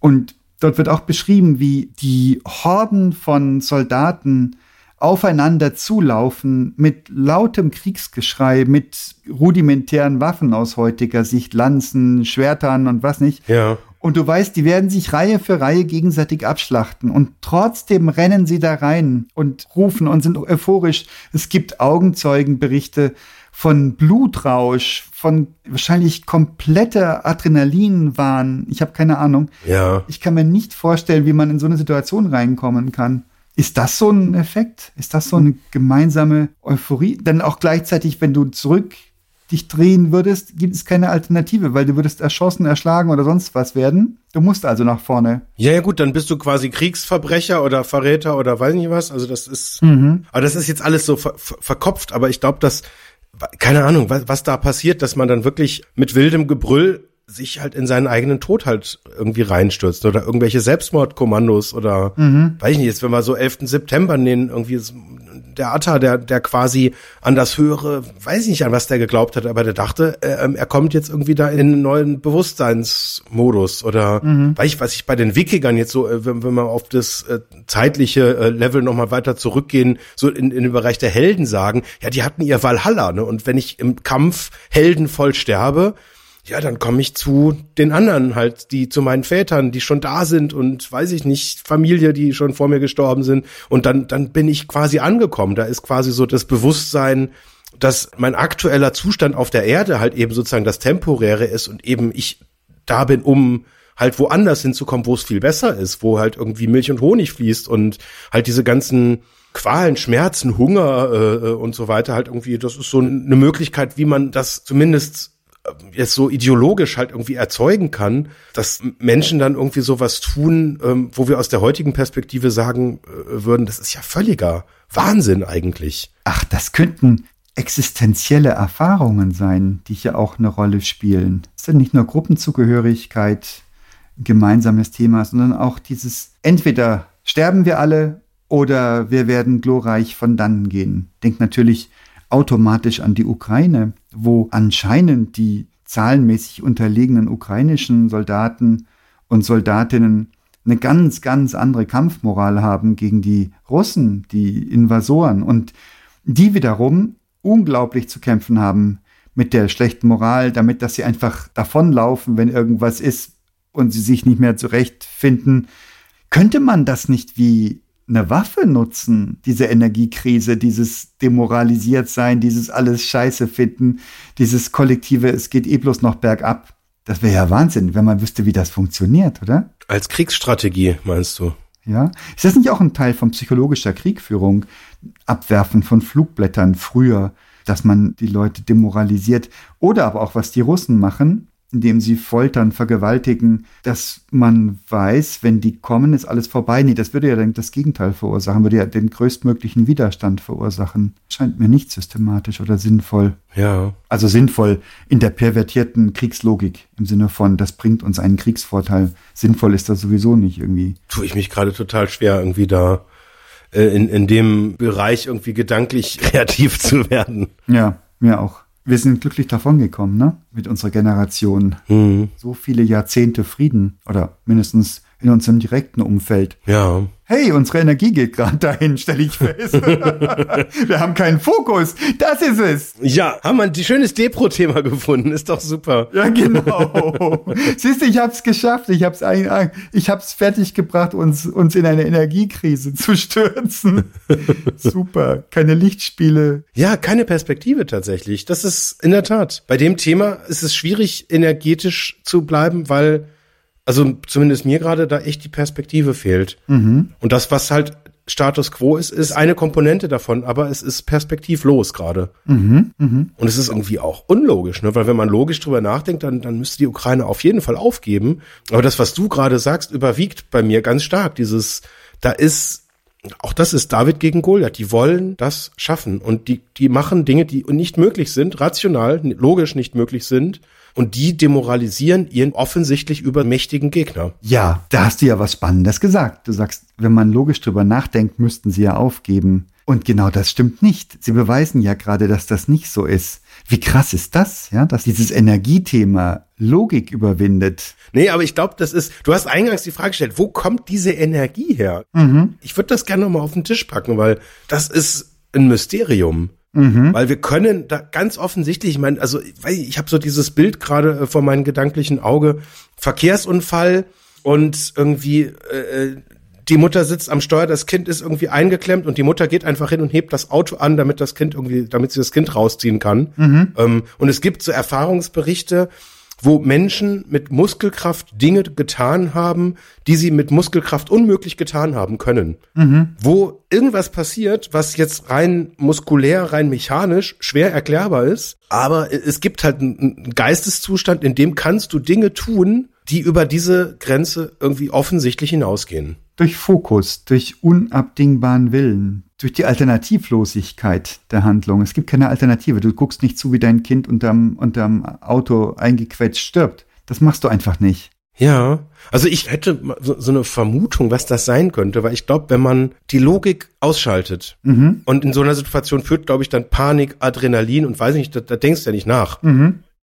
und dort wird auch beschrieben, wie die Horden von Soldaten aufeinander zulaufen mit lautem Kriegsgeschrei, mit rudimentären Waffen aus heutiger Sicht, Lanzen, Schwertern und was nicht. Ja. Und du weißt, die werden sich Reihe für Reihe gegenseitig abschlachten. Und trotzdem rennen sie da rein und rufen und sind euphorisch. Es gibt Augenzeugenberichte von Blutrausch, von wahrscheinlich kompletter Adrenalinwahn. Ich habe keine Ahnung. Ja. Ich kann mir nicht vorstellen, wie man in so eine Situation reinkommen kann. Ist das so ein Effekt? Ist das so eine gemeinsame Euphorie? Dann auch gleichzeitig, wenn du zurück dich drehen würdest, gibt es keine Alternative, weil du würdest erschossen, erschlagen oder sonst was werden. Du musst also nach vorne. Ja, ja, gut, dann bist du quasi Kriegsverbrecher oder Verräter oder weiß nicht was. Also das ist, Mhm. aber das ist jetzt alles so ver ver verkopft, aber ich glaube, dass, keine Ahnung, was, was da passiert, dass man dann wirklich mit wildem Gebrüll sich halt in seinen eigenen Tod halt irgendwie reinstürzt oder irgendwelche Selbstmordkommandos oder weiß ich nicht, jetzt wenn wir so 11. September nehmen, irgendwie der Atta, der, der quasi an das Höhere, weiß ich nicht, an was der geglaubt hat, aber der dachte, äh, ähm, er kommt jetzt irgendwie da in einen neuen Bewusstseinsmodus oder weiß ich, was ich bei den Wikingern jetzt so, äh, wenn, wenn wir auf das äh, zeitliche äh, Level nochmal weiter zurückgehen, so in, in den Bereich der Helden sagen, ja, die hatten ihr Valhalla, ne? Und wenn ich im Kampf heldenvoll sterbe, ja, dann komme ich zu den anderen halt, die zu meinen Vätern, die schon da sind und weiß ich nicht, Familie, die schon vor mir gestorben sind. Und dann, dann bin ich quasi angekommen. Da ist quasi so das Bewusstsein, dass mein aktueller Zustand auf der Erde halt eben sozusagen das Temporäre ist und eben ich da bin, um halt woanders hinzukommen, wo es viel besser ist, wo halt irgendwie Milch und Honig fließt und halt diese ganzen Qualen, Schmerzen, Hunger äh, und so weiter halt irgendwie, das ist so eine Möglichkeit, wie man das zumindest äh, jetzt so ideologisch halt irgendwie erzeugen kann, dass Menschen dann irgendwie sowas tun, ähm, wo wir aus der heutigen Perspektive sagen äh, würden, das ist ja völliger Wahnsinn eigentlich. Ach, das könnten existenzielle Erfahrungen sein, die hier auch eine Rolle spielen. Es ja nicht nur Gruppenzugehörigkeit, ein gemeinsames Thema, sondern auch dieses, entweder sterben wir alle oder wir werden glorreich von dannen gehen. Denkt natürlich automatisch an die Ukraine, wo anscheinend die zahlenmäßig unterlegenen ukrainischen Soldaten und Soldatinnen eine ganz, ganz andere Kampfmoral haben gegen die Russen, die Invasoren und die wiederum unglaublich zu kämpfen haben mit der schlechten Moral, damit, dass sie einfach davonlaufen, wenn irgendwas ist und sie sich nicht mehr zurechtfinden. Könnte man das nicht wie eine Waffe nutzen, diese Energiekrise, dieses demoralisiert sein, dieses alles Scheiße finden, dieses kollektive, es geht eh bloß noch bergab. Das wäre ja Wahnsinn, wenn man wüsste, wie das funktioniert, oder? Als Kriegsstrategie, meinst du? Ja. Ist das nicht auch ein Teil von psychologischer Kriegführung? Abwerfen von Flugblättern früher, dass man die Leute demoralisiert. Oder aber auch, was die Russen machen, indem sie foltern, vergewaltigen, dass man weiß, wenn die kommen, ist alles vorbei. Nee, das würde ja dann das Gegenteil verursachen, würde ja den größtmöglichen Widerstand verursachen. Scheint mir nicht systematisch oder sinnvoll. Ja. Also sinnvoll in der pervertierten Kriegslogik im Sinne von, das bringt uns einen Kriegsvorteil. Sinnvoll ist das sowieso nicht irgendwie. Tue ich mich gerade total schwer, irgendwie da äh, in, in dem Bereich irgendwie gedanklich kreativ zu werden. Ja, mir auch. Wir sind glücklich davongekommen, ne? Mit unserer Generation. Mhm. So viele Jahrzehnte Frieden oder mindestens in unserem direkten Umfeld. Ja. Hey, unsere Energie geht gerade dahin, stelle ich fest. wir haben keinen Fokus. Das ist es. Ja, haben wir ein schönes Depro-Thema gefunden. Ist doch super. Ja, genau. Siehst du, ich hab's geschafft. Ich hab's ein, ich hab's fertig gebracht, uns, uns in eine Energiekrise zu stürzen. super. Keine Lichtspiele. Ja, keine Perspektive tatsächlich. Das ist in der Tat. Bei dem Thema ist es schwierig, energetisch zu bleiben, weil also zumindest mir gerade da echt die Perspektive fehlt. Und das, was halt Status quo ist, ist eine Komponente davon, aber es ist perspektivlos gerade. Und es ist irgendwie auch unlogisch, ne? weil wenn man logisch drüber nachdenkt, dann, dann müsste die Ukraine auf jeden Fall aufgeben. Aber das, was du gerade sagst, überwiegt bei mir ganz stark. Dieses, da ist auch das ist David gegen Goliath. Die wollen das schaffen und die, die machen Dinge, die nicht möglich sind, rational, logisch nicht möglich sind. Und die demoralisieren ihren offensichtlich übermächtigen Gegner. Ja, da hast du ja was Spannendes gesagt. Du sagst, wenn man logisch drüber nachdenkt, müssten sie ja aufgeben. Und genau das stimmt nicht. Sie beweisen ja gerade, dass das nicht so ist. Wie krass ist das, ja, dass dieses Energiethema Logik überwindet? Nee, aber ich glaube, das ist, du hast eingangs die Frage gestellt, wo kommt diese Energie her? Ich würde das gerne nochmal auf den Tisch packen, weil das ist ein Mysterium. Weil wir können da ganz offensichtlich, ich meine, also ich, ich habe so dieses Bild gerade äh, vor meinem gedanklichen Auge, Verkehrsunfall und irgendwie äh, die Mutter sitzt am Steuer, das Kind ist irgendwie eingeklemmt und die Mutter geht einfach hin und hebt das Auto an, damit das Kind irgendwie, damit sie das Kind rausziehen kann. Ähm, und es gibt so Erfahrungsberichte, wo Menschen mit Muskelkraft Dinge getan haben, die sie mit Muskelkraft unmöglich getan haben können. Wo irgendwas passiert, was jetzt rein muskulär, rein mechanisch schwer erklärbar ist, aber es gibt halt einen einen Geisteszustand, in dem kannst du Dinge tun, die über diese Grenze irgendwie offensichtlich hinausgehen. Durch Fokus, durch unabdingbaren Willen, durch die Alternativlosigkeit der Handlung. Es gibt keine Alternative. Du guckst nicht zu, wie dein Kind unterm, unterm Auto eingequetscht stirbt. Das machst du einfach nicht. Ja, also ich hätte so, so eine Vermutung, was das sein könnte, weil ich glaube, wenn man die Logik ausschaltet und in so einer Situation führt, glaube ich, dann Panik, Adrenalin und weiß nicht, da, da denkst du ja nicht nach.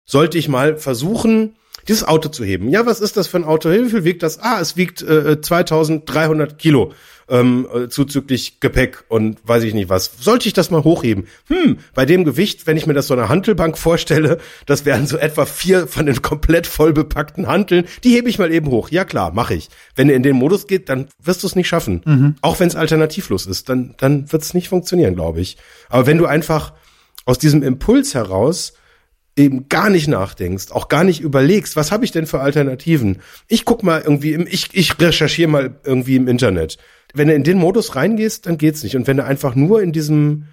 Sollte ich mal versuchen, dieses Auto zu heben. Ja, was ist das für ein Auto? Wie viel wiegt das? Ah, es wiegt äh, 2300 Kilo ähm, äh, zuzüglich Gepäck und weiß ich nicht was. Sollte ich das mal hochheben? Hm, bei dem Gewicht, wenn ich mir das so eine Hantelbank vorstelle, das wären so etwa vier von den komplett voll bepackten Hanteln, die hebe ich mal eben hoch. Ja klar, mache ich. Wenn er in den Modus geht, dann wirst du es nicht schaffen. Auch wenn es alternativlos ist, dann, dann wird es nicht funktionieren, glaube ich. Aber wenn du einfach aus diesem Impuls heraus eben gar nicht nachdenkst, auch gar nicht überlegst, was habe ich denn für Alternativen? Ich guck mal irgendwie im, ich, ich recherchiere mal irgendwie im Internet. Wenn du in den Modus reingehst, dann geht's nicht. Und wenn du einfach nur in diesem,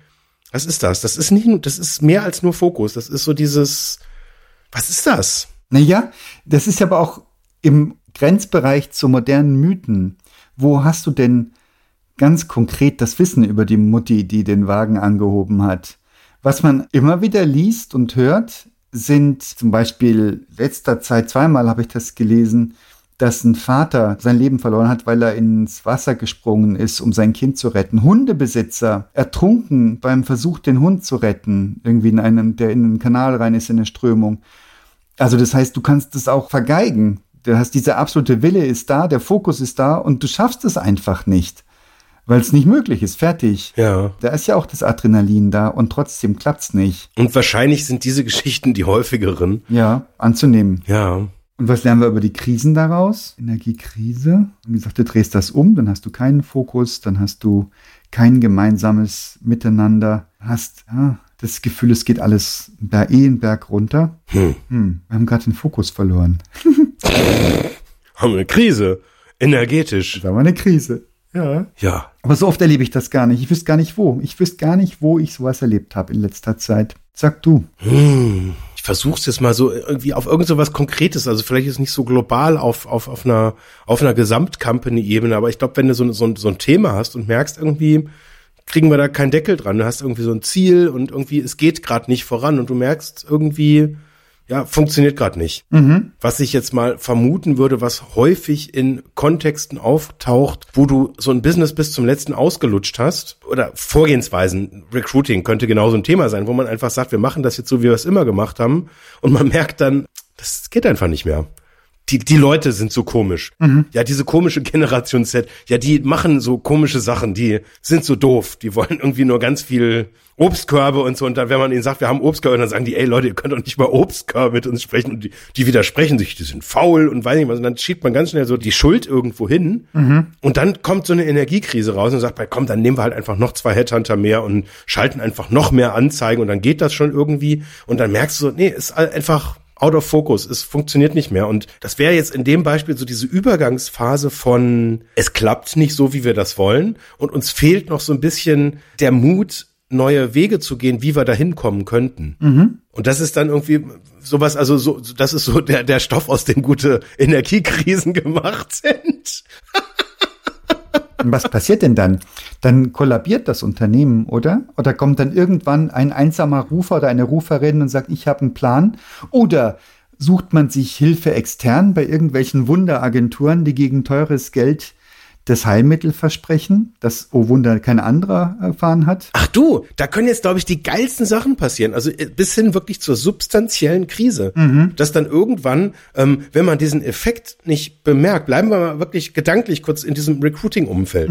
was ist das? Das ist nicht, das ist mehr als nur Fokus. Das ist so dieses, was ist das? Naja, das ist aber auch im Grenzbereich zu modernen Mythen. Wo hast du denn ganz konkret das Wissen über die Mutti, die den Wagen angehoben hat? Was man immer wieder liest und hört, sind zum Beispiel letzter Zeit zweimal habe ich das gelesen, dass ein Vater sein Leben verloren hat, weil er ins Wasser gesprungen ist, um sein Kind zu retten. Hundebesitzer ertrunken beim Versuch, den Hund zu retten, irgendwie in einen, der in einen Kanal rein ist in eine Strömung. Also das heißt, du kannst es auch vergeigen. Du hast dieser absolute Wille ist da, der Fokus ist da und du schaffst es einfach nicht, weil es nicht möglich ist. Fertig. Ja. Da ist ja auch das Adrenalin da und trotzdem klappt's nicht. Und wahrscheinlich sind diese Geschichten die häufigeren. Ja, anzunehmen. Ja. Und was lernen wir über die Krisen daraus? Energiekrise. Wie gesagt, du drehst das um, dann hast du keinen Fokus, dann hast du kein gemeinsames Miteinander, hast ja, das Gefühl, es geht alles da eh einen Berg runter. Hm. Hm, wir haben gerade den Fokus verloren. Haben wir eine Krise. Energetisch. Da war eine Krise. Ja. Ja. Aber so oft erlebe ich das gar nicht. Ich wüsste gar nicht wo. Ich wüsste gar nicht, wo ich sowas erlebt habe in letzter Zeit. Sag du. Hm. Ich versuch's jetzt mal so irgendwie auf irgend so was Konkretes. Also vielleicht ist es nicht so global auf, auf, auf einer, auf einer Gesamtcompany-Ebene, aber ich glaube, wenn du so, so, so ein Thema hast und merkst irgendwie, kriegen wir da keinen Deckel dran. Du hast irgendwie so ein Ziel und irgendwie, es geht gerade nicht voran und du merkst irgendwie, ja, funktioniert gerade nicht. Was ich jetzt mal vermuten würde, was häufig in Kontexten auftaucht, wo du so ein Business bis zum letzten ausgelutscht hast oder Vorgehensweisen, Recruiting könnte genauso ein Thema sein, wo man einfach sagt, wir machen das jetzt so, wie wir es immer gemacht haben und man merkt dann, das geht einfach nicht mehr. Die, die Leute sind so komisch. Ja, diese komische Generation Z, ja, die machen so komische Sachen, die sind so doof, die wollen irgendwie nur ganz viel Obstkörbe und so. Und dann, wenn man ihnen sagt, wir haben Obstkörbe, dann sagen die, ey Leute, ihr könnt doch nicht mal Obstkörbe mit uns sprechen. Und die, die widersprechen sich, die sind faul und weiß nicht was. Und dann schiebt man ganz schnell so die Schuld irgendwo hin. Und dann kommt so eine Energiekrise raus und sagt, komm, dann nehmen wir halt einfach noch zwei Headhunter mehr und schalten einfach noch mehr Anzeigen und dann geht das schon irgendwie. Und dann merkst du so, nee, ist einfach out of focus. Es funktioniert nicht mehr. Und das wäre jetzt in dem Beispiel so diese Übergangsphase von, es klappt nicht so, wie wir das wollen. Und uns fehlt noch so ein bisschen der Mut, neue Wege zu gehen, wie wir da hinkommen könnten. Und das ist dann irgendwie sowas, also so, das ist so der, der Stoff, aus dem gute Energiekrisen gemacht sind. Was passiert denn dann? Dann kollabiert das Unternehmen, oder? Oder kommt dann irgendwann ein einsamer Rufer oder eine Ruferin und sagt, ich habe einen Plan? Oder sucht man sich Hilfe extern bei irgendwelchen Wunderagenturen, die gegen teures Geld das Heilmittel versprechen, das, oh Wunder, kein anderer erfahren hat? Ach du, da können jetzt, glaube ich, die geilsten Sachen passieren. Also äh, bis hin wirklich zur substanziellen Krise. Dass dann irgendwann, ähm, wenn man diesen Effekt nicht bemerkt, bleiben wir mal wirklich gedanklich kurz in diesem Recruiting-Umfeld.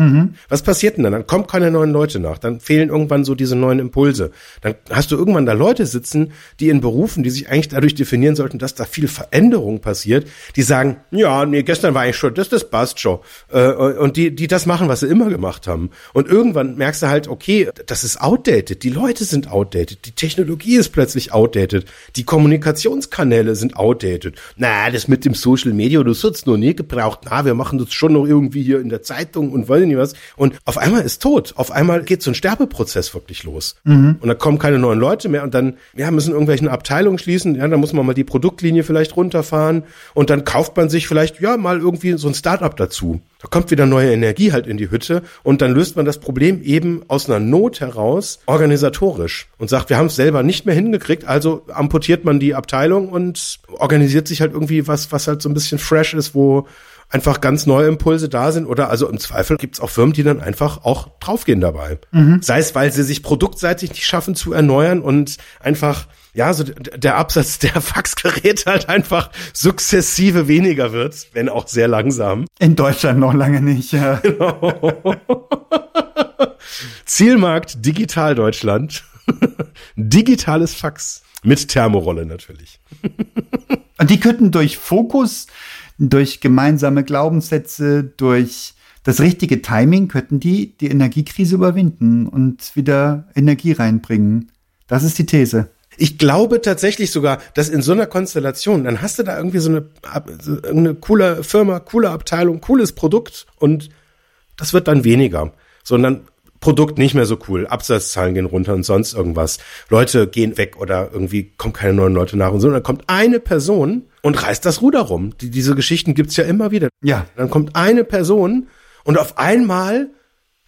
Was passiert denn dann? Dann kommen keine neuen Leute nach. Dann fehlen irgendwann so diese neuen Impulse. Dann hast du irgendwann da Leute sitzen, die in Berufen, die sich eigentlich dadurch definieren sollten, dass da viel Veränderung passiert, die sagen, ja, nee, gestern war ich schon, das, das passt schon. Äh, und die, die das machen, was sie immer gemacht haben. Und irgendwann merkst du halt, okay, das ist outdated. Die Leute sind outdated. Die Technologie ist plötzlich outdated. Die Kommunikationskanäle sind outdated. Na, das mit dem Social Media, du hast noch nie gebraucht. Na, wir machen das schon noch irgendwie hier in der Zeitung und weiß nicht was. Und auf einmal ist tot. Auf einmal geht so ein Sterbeprozess wirklich los. Mhm. Und dann kommen keine neuen Leute mehr und dann, ja, müssen irgendwelchen Abteilungen schließen. Ja, dann muss man mal die Produktlinie vielleicht runterfahren und dann kauft man sich vielleicht, ja, mal irgendwie so ein Startup dazu. Da kommt wieder neue Energie halt in die Hütte und dann löst man das Problem eben aus einer Not heraus organisatorisch und sagt, wir haben es selber nicht mehr hingekriegt, also amputiert man die Abteilung und organisiert sich halt irgendwie was, was halt so ein bisschen fresh ist, wo einfach ganz neue Impulse da sind oder also im Zweifel gibt es auch Firmen, die dann einfach auch draufgehen dabei. Mhm. Sei es, weil sie sich produktseitig nicht schaffen zu erneuern und einfach ja, so der Absatz der Faxgeräte halt einfach sukzessive weniger wird, wenn auch sehr langsam. In Deutschland noch lange nicht, ja. Genau. Zielmarkt Digital Deutschland. Digitales Fax. Mit Thermorolle natürlich. Und die könnten durch Fokus, durch gemeinsame Glaubenssätze, durch das richtige Timing, könnten die die Energiekrise überwinden und wieder Energie reinbringen. Das ist die These. Ich glaube tatsächlich sogar, dass in so einer Konstellation, dann hast du da irgendwie so eine, so eine coole Firma, coole Abteilung, cooles Produkt und das wird dann weniger, sondern Produkt nicht mehr so cool, Absatzzahlen gehen runter und sonst irgendwas. Leute gehen weg oder irgendwie kommen keine neuen Leute nach und so. Und dann kommt eine Person und reißt das Ruder rum. Die, diese Geschichten gibt's ja immer wieder. Ja. Dann kommt eine Person und auf einmal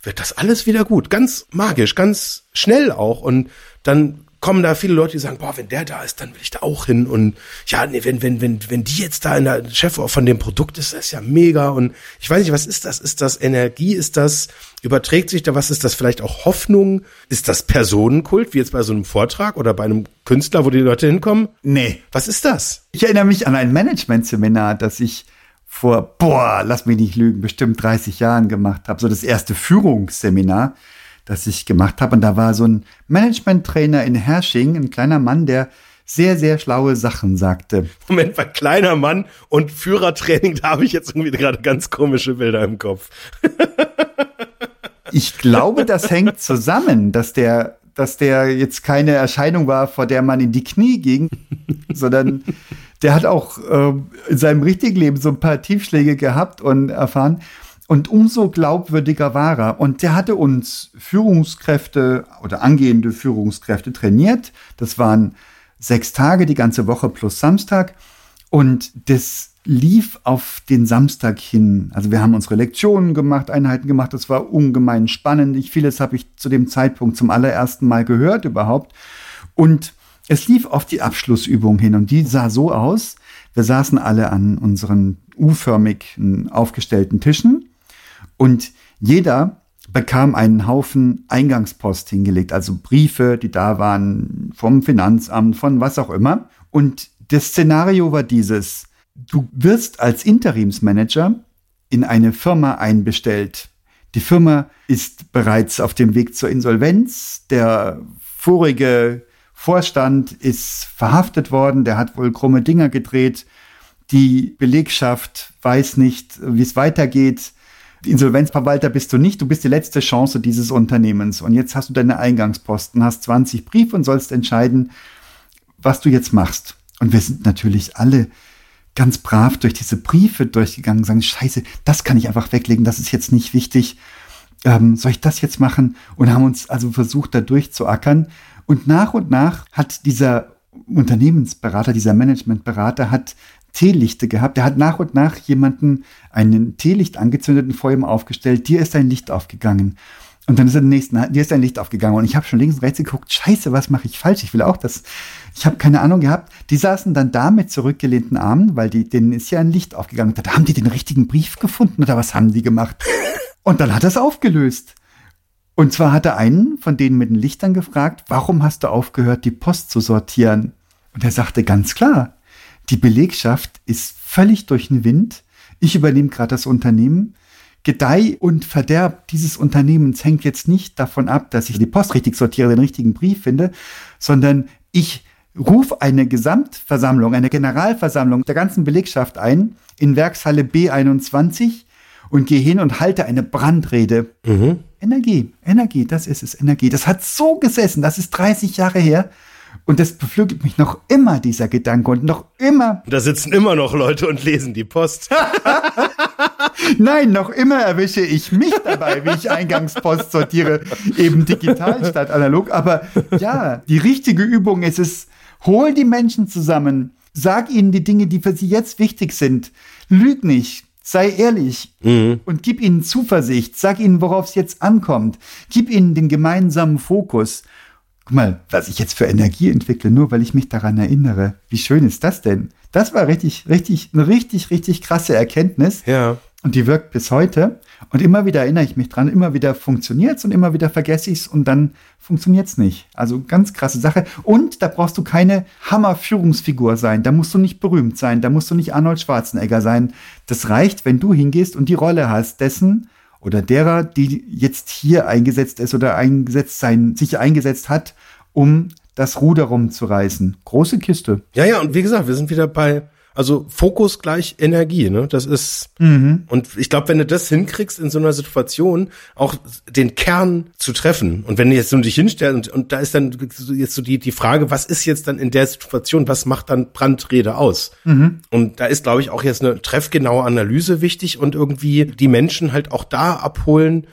wird das alles wieder gut. Ganz magisch, ganz schnell auch. Und dann kommen da viele Leute, die sagen, boah, wenn der da ist, dann will ich da auch hin. Und ja, nee, wenn, wenn, wenn, wenn die jetzt da in der Chef von dem Produkt ist, das ist ja mega. Und ich weiß nicht, was ist das? Ist das Energie? Ist das, überträgt sich da was? Ist das vielleicht auch Hoffnung? Ist das Personenkult, wie jetzt bei so einem Vortrag oder bei einem Künstler, wo die Leute hinkommen? Nee. Was ist das? Ich erinnere mich an ein Management-Seminar, das ich vor, boah, lass mich nicht lügen, bestimmt 30 Jahren gemacht habe. So das erste Führungsseminar das ich gemacht habe. Und da war so ein Management-Trainer in Hersching, ein kleiner Mann, der sehr, sehr schlaue Sachen sagte. Moment, bei kleiner Mann und Führertraining, da habe ich jetzt irgendwie gerade ganz komische Bilder im Kopf. ich glaube, das hängt zusammen, dass der, dass der jetzt keine Erscheinung war, vor der man in die Knie ging, sondern der hat auch äh, in seinem richtigen Leben so ein paar Tiefschläge gehabt und erfahren. Und umso glaubwürdiger war er. Und der hatte uns Führungskräfte oder angehende Führungskräfte trainiert. Das waren sechs Tage, die ganze Woche plus Samstag. Und das lief auf den Samstag hin. Also wir haben unsere Lektionen gemacht, Einheiten gemacht. Das war ungemein spannend. Ich, vieles habe ich zu dem Zeitpunkt zum allerersten Mal gehört überhaupt. Und es lief auf die Abschlussübung hin und die sah so aus. Wir saßen alle an unseren U-förmig aufgestellten Tischen und jeder bekam einen Haufen Eingangspost hingelegt, also Briefe, die da waren vom Finanzamt, von was auch immer. Und das Szenario war dieses, du wirst als Interimsmanager in eine Firma einbestellt. Die Firma ist bereits auf dem Weg zur Insolvenz. Der vorige Vorstand ist verhaftet worden, der hat wohl krumme Dinger gedreht. Die Belegschaft weiß nicht, wie es weitergeht. Insolvenzverwalter bist du nicht, du bist die letzte Chance dieses Unternehmens. Und jetzt hast du deine Eingangsposten, hast 20 Briefe und sollst entscheiden, was du jetzt machst. Und wir sind natürlich alle ganz brav durch diese Briefe durchgegangen, sagen, scheiße, das kann ich einfach weglegen, das ist jetzt nicht wichtig. Ähm, soll ich das jetzt machen? Und haben uns also versucht, da durchzuackern. Und nach und nach hat dieser Unternehmensberater, dieser Managementberater hat Teelichte gehabt. Er hat nach und nach jemanden einen Teelicht angezündet und vor ihm aufgestellt. Dir ist ein Licht aufgegangen. Und dann ist er den nächsten, dir ist ein Licht aufgegangen. Und ich habe schon links und rechts geguckt, scheiße, was mache ich falsch? Ich will auch das. Ich habe keine Ahnung gehabt. Die saßen dann da mit zurückgelehnten Armen, weil die, denen ist ja ein Licht aufgegangen. Da haben die den richtigen Brief gefunden oder was haben die gemacht? Und dann hat er es aufgelöst. Und zwar hat er einen von denen mit den Lichtern gefragt, warum hast du aufgehört, die Post zu sortieren? Und er sagte ganz klar, die Belegschaft ist völlig durch den Wind. Ich übernehme gerade das Unternehmen. Gedeih und Verderb dieses Unternehmens hängt jetzt nicht davon ab, dass ich die Post richtig sortiere, den richtigen Brief finde, sondern ich rufe eine Gesamtversammlung, eine Generalversammlung der ganzen Belegschaft ein in Werkshalle B21 und gehe hin und halte eine Brandrede. Energie, Energie, das ist es, Energie. Das hat so gesessen, das ist 30 Jahre her. Und das beflügelt mich noch immer, dieser Gedanke. Und noch immer, Da sitzen immer noch Leute und lesen die Post. nein, noch immer erwische ich mich dabei, wie ich Eingangspost sortiere. Eben digital statt analog. Aber ja, die richtige Übung ist es, hol die Menschen zusammen. Sag ihnen die Dinge, die für sie jetzt wichtig sind. Lüg nicht. Sei ehrlich und gib ihnen Zuversicht. Sag ihnen, worauf es jetzt ankommt. Gib ihnen den gemeinsamen Fokus. Guck mal, was ich jetzt für Energie entwickle, nur weil ich mich daran erinnere. Wie schön ist das denn? Das war richtig, richtig, eine richtig, richtig krasse Erkenntnis. Ja. Und die wirkt bis heute. Und immer wieder erinnere ich mich dran, immer wieder funktioniert's und immer wieder vergesse ich's und dann funktioniert's nicht. Also ganz krasse Sache. Und da brauchst du keine Hammer-Führungsfigur sein. Da musst du nicht berühmt sein. Da musst du nicht Arnold Schwarzenegger sein. Das reicht, wenn du hingehst und die Rolle hast dessen oder derer, die jetzt hier eingesetzt ist oder eingesetzt sein, sich eingesetzt hat, um das Ruder rumzureißen. Große Kiste. Ja, ja, und wie gesagt, wir sind wieder bei, also Fokus gleich Energie, ne? Das ist, und ich glaube, wenn du das hinkriegst in so einer Situation, auch den Kern zu treffen, und wenn du jetzt so dich hinstellst, und, und da ist dann jetzt so die, die Frage, was ist jetzt dann in der Situation, was macht dann Brandrede aus? Und da ist, glaube ich, auch jetzt eine treffgenaue Analyse wichtig und irgendwie die Menschen halt auch da abholen,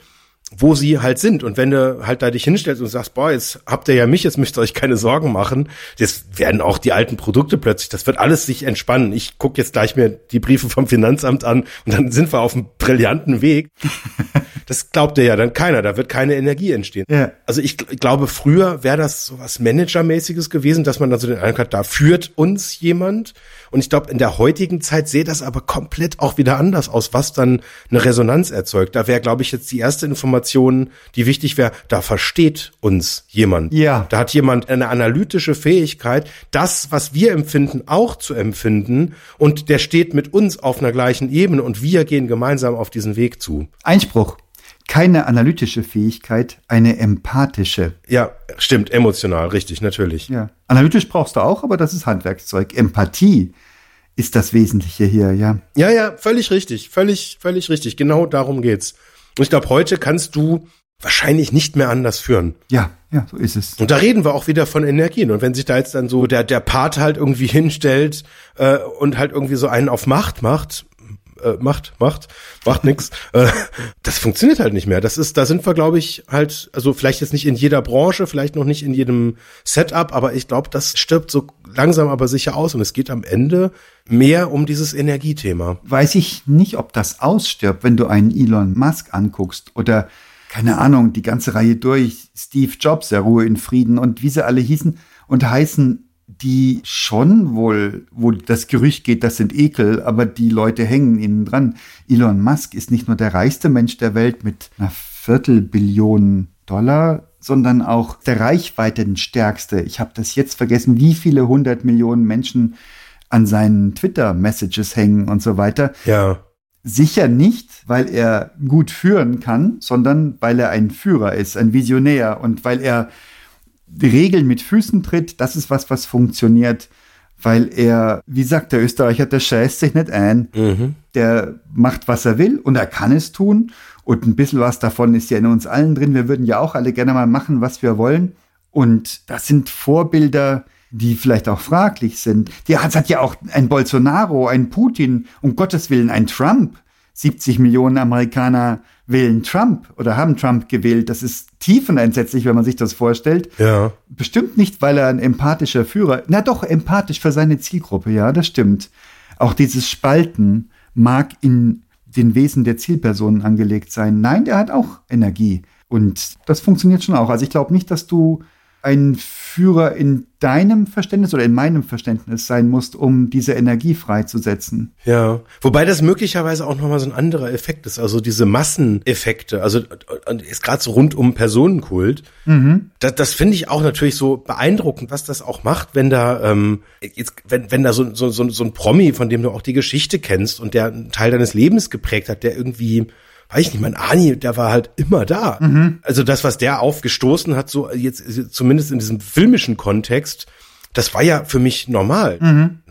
wo sie halt sind. Und wenn du halt da dich hinstellst und sagst, boah, jetzt habt ihr ja mich, jetzt müsst ihr euch keine Sorgen machen, das werden auch die alten Produkte plötzlich, das wird alles sich entspannen. Ich gucke jetzt gleich mir die Briefe vom Finanzamt an und dann sind wir auf einem brillanten Weg. Das glaubt dir ja dann keiner, da wird keine Energie entstehen. Ja. Also ich gl- glaube, früher wäre das so was Managermäßiges gewesen, dass man dann so den Eindruck hat, da führt uns jemand. Und ich glaube, in der heutigen Zeit sehe das aber komplett auch wieder anders aus, was dann eine Resonanz erzeugt. Da wäre, glaube ich, jetzt die erste Information, die wichtig wäre, da versteht uns jemand. Ja. Da hat jemand eine analytische Fähigkeit, das, was wir empfinden, auch zu empfinden. Und der steht mit uns auf einer gleichen Ebene und wir gehen gemeinsam auf diesen Weg zu. Einspruch. Keine analytische Fähigkeit, eine empathische. Ja, stimmt, emotional, richtig, natürlich. Ja. Analytisch brauchst du auch, aber das ist Handwerkszeug. Empathie ist das Wesentliche hier, ja. Ja, ja, völlig richtig, völlig, völlig richtig. Genau darum geht's. Und ich glaube, heute kannst du wahrscheinlich nicht mehr anders führen. Ja, ja, so ist es. Und da reden wir auch wieder von Energien. Und wenn sich da jetzt dann so der, der Part halt irgendwie hinstellt äh, und halt irgendwie so einen auf Macht macht, äh, macht, macht, macht nix, äh, das funktioniert halt nicht mehr. Das ist, da sind wir, glaube ich, halt, also vielleicht jetzt nicht in jeder Branche, vielleicht noch nicht in jedem Setup, aber ich glaube, das stirbt so langsam aber sicher aus. Und es geht am Ende mehr um dieses Energiethema. Weiß ich nicht, ob das ausstirbt, wenn du einen Elon Musk anguckst oder keine Ahnung, die ganze Reihe durch, Steve Jobs, der Ruhe in Frieden und wie sie alle hießen und heißen, die schon wohl, wo das Gerücht geht, das sind Ekel, aber die Leute hängen ihnen dran. Elon Musk ist nicht nur der reichste Mensch der Welt mit einer Viertelbillion Dollar, sondern auch der reichweitenstärkste. Ich habe das jetzt vergessen, wie viele hundert Millionen Menschen an seinen Twitter-Messages hängen und so weiter. Ja. Sicher nicht, weil er gut führen kann, sondern weil er ein Führer ist, ein Visionär und weil er Regeln mit Füßen tritt. Das ist was, was funktioniert, weil er, wie sagt der Österreicher, der scheißt sich nicht ein. Der macht, was er will und er kann es tun. Und ein bisschen was davon ist ja in uns allen drin. Wir würden ja auch alle gerne mal machen, was wir wollen. Und das sind Vorbilder, die vielleicht auch fraglich sind. Die hat, hat ja auch ein Bolsonaro, ein Putin, um Gottes Willen ein Trump. 70 Millionen Amerikaner wählen Trump oder haben Trump gewählt. Das ist tiefenentsetzlich, wenn man sich das vorstellt. Ja. Bestimmt nicht, weil er ein empathischer Führer, na doch, empathisch für seine Zielgruppe, ja, das stimmt. Auch dieses Spalten mag in den Wesen der Zielpersonen angelegt sein. Nein, der hat auch Energie. Und das funktioniert schon auch. Also ich glaube nicht, dass du ein Führer in deinem Verständnis oder in meinem Verständnis sein musst, um diese Energie freizusetzen. Ja, wobei das möglicherweise auch nochmal so ein anderer Effekt ist, also diese Masseneffekte, also ist gerade so rund um Personenkult. Das, das finde ich auch natürlich so beeindruckend, was das auch macht, wenn da ähm, jetzt, wenn, wenn da so, so, so, so ein Promi, von dem du auch die Geschichte kennst und der einen Teil deines Lebens geprägt hat, der irgendwie weiß ich nicht, mein Ani, der war halt immer da. Also das, was der aufgestoßen hat, so jetzt zumindest in diesem filmischen Kontext, das war ja für mich normal.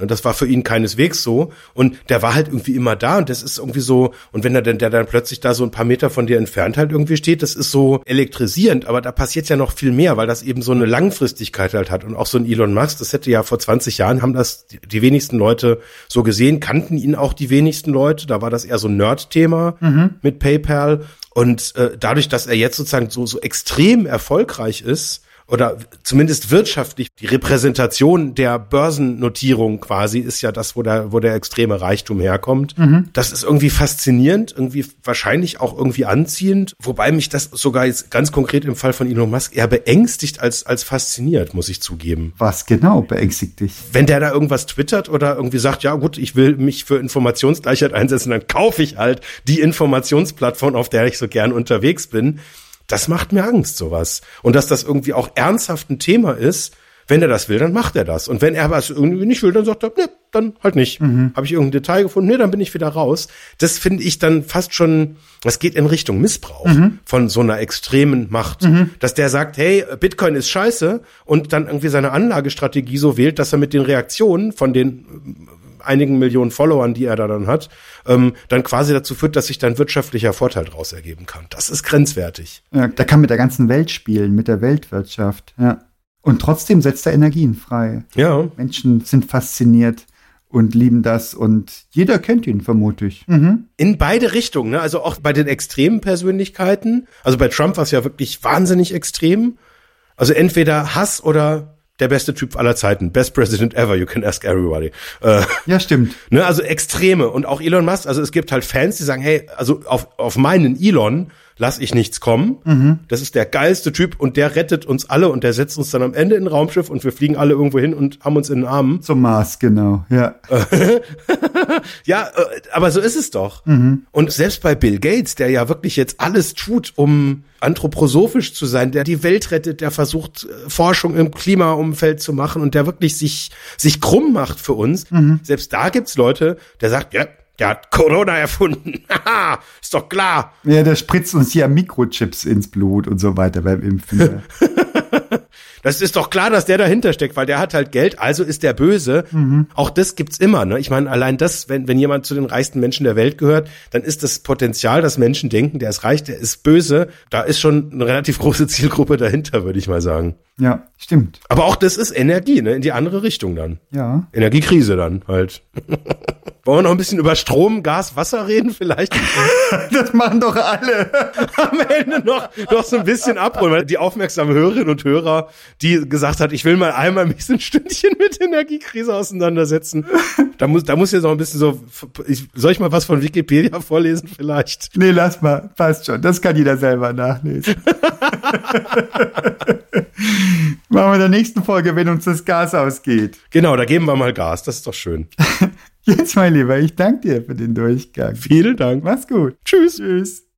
Und das war für ihn keineswegs so. Und der war halt irgendwie immer da und das ist irgendwie so, und wenn er dann, der dann plötzlich da so ein paar Meter von dir entfernt halt irgendwie steht, das ist so elektrisierend, aber da passiert ja noch viel mehr, weil das eben so eine Langfristigkeit halt hat. Und auch so ein Elon Musk, das hätte ja vor 20 Jahren haben das die, wenigsten Leute so gesehen, kannten ihn auch die wenigsten Leute. Da war das eher so ein Nerd-Thema mit PayPal. Und äh, dadurch, dass er jetzt sozusagen so, so extrem erfolgreich ist, oder zumindest wirtschaftlich die Repräsentation der Börsennotierung quasi ist ja das, wo der, wo der extreme Reichtum herkommt. Das ist irgendwie faszinierend, irgendwie wahrscheinlich auch irgendwie anziehend, wobei mich das sogar jetzt ganz konkret im Fall von Elon Musk eher beängstigt als, als fasziniert, muss ich zugeben. Was genau beängstigt dich? Wenn der da irgendwas twittert oder irgendwie sagt, ja gut, ich will mich für Informationsgleichheit einsetzen, dann kaufe ich halt die Informationsplattform, auf der ich so gern unterwegs bin das macht mir Angst, sowas. Und dass das irgendwie auch ernsthaft ein Thema ist, wenn er das will, dann macht er das. Und wenn er was irgendwie nicht will, dann sagt er, ne, dann halt nicht. Mhm. Habe ich irgendein Detail gefunden, ne, dann bin ich wieder raus. Das finde ich dann fast schon, das geht in Richtung Missbrauch Mhm. von so einer extremen Macht. Dass der sagt, hey, Bitcoin ist scheiße und dann irgendwie seine Anlagestrategie so wählt, dass er mit den Reaktionen von den einigen Millionen Followern, die er da dann hat, ähm, dann quasi dazu führt, dass sich dann wirtschaftlicher Vorteil daraus ergeben kann. Das ist grenzwertig. Ja, der kann mit der ganzen Welt spielen, mit der Weltwirtschaft. Ja. Und trotzdem setzt er Energien frei. Ja, Menschen sind fasziniert und lieben das und jeder kennt ihn vermutlich. Mhm. in beide Richtungen, ne? Also auch bei den extremen Persönlichkeiten. Also bei Trump war es ja wirklich wahnsinnig extrem. Also entweder Hass oder der beste Typ aller Zeiten. Best President ever, you can ask everybody. Äh, Ja, stimmt. ne? Also Extreme. Und auch Elon Musk, also es gibt halt Fans, die sagen, hey, also auf, auf meinen Elon lass ich nichts kommen. Das ist der geilste Typ und der rettet uns alle und der setzt uns dann am Ende in ein Raumschiff und wir fliegen alle irgendwo hin und haben uns in den Armen. Zum Mars, genau. Ja. Ja, äh, aber so ist es doch. Und selbst bei Bill Gates, der ja wirklich jetzt alles tut, um anthroposophisch zu sein, der die Welt rettet, der versucht, äh, Forschung im Klimaumfeld zu machen und der wirklich sich, sich krumm macht für uns. Selbst da gibt's Leute, der sagt, ja, der hat Corona erfunden. Haha, ist doch klar. Ja, der spritzt uns hier Mikrochips ins Blut und so weiter beim Impfen. Das ist doch klar, dass der dahinter steckt, weil der hat halt Geld, also ist der böse. Auch das gibt's immer. Ne? Ich meine, allein das, wenn, wenn jemand zu den reichsten Menschen der Welt gehört, dann ist das Potenzial, dass Menschen denken, der ist reich, der ist böse. Da ist schon eine relativ große Zielgruppe dahinter, würde ich mal sagen. Ja, stimmt. Aber auch das ist Energie, ne? in die andere Richtung dann. Ja. Energiekrise dann halt. Wollen wir noch ein bisschen über Strom, Gas, Wasser reden vielleicht? Das machen doch alle. am Ende noch, noch so ein bisschen abholen, weil die aufmerksamen Hörerinnen und Hörer, die gesagt hat, ich will mal einmal mich so ein Stündchen mit Energiekrise auseinandersetzen. Da muss, da muss jetzt noch ein bisschen so, ich, soll ich mal was von Wikipedia vorlesen vielleicht? Nee, lass mal. Passt schon. Das kann jeder selber nachlesen. machen wir in der nächsten Folge, wenn uns das Gas ausgeht. Genau, da geben wir mal Gas, das ist doch schön. Jetzt, mein Lieber, ich danke dir für den Durchgang. Vielen Dank. Mach's gut. Tschüss. Tschüss.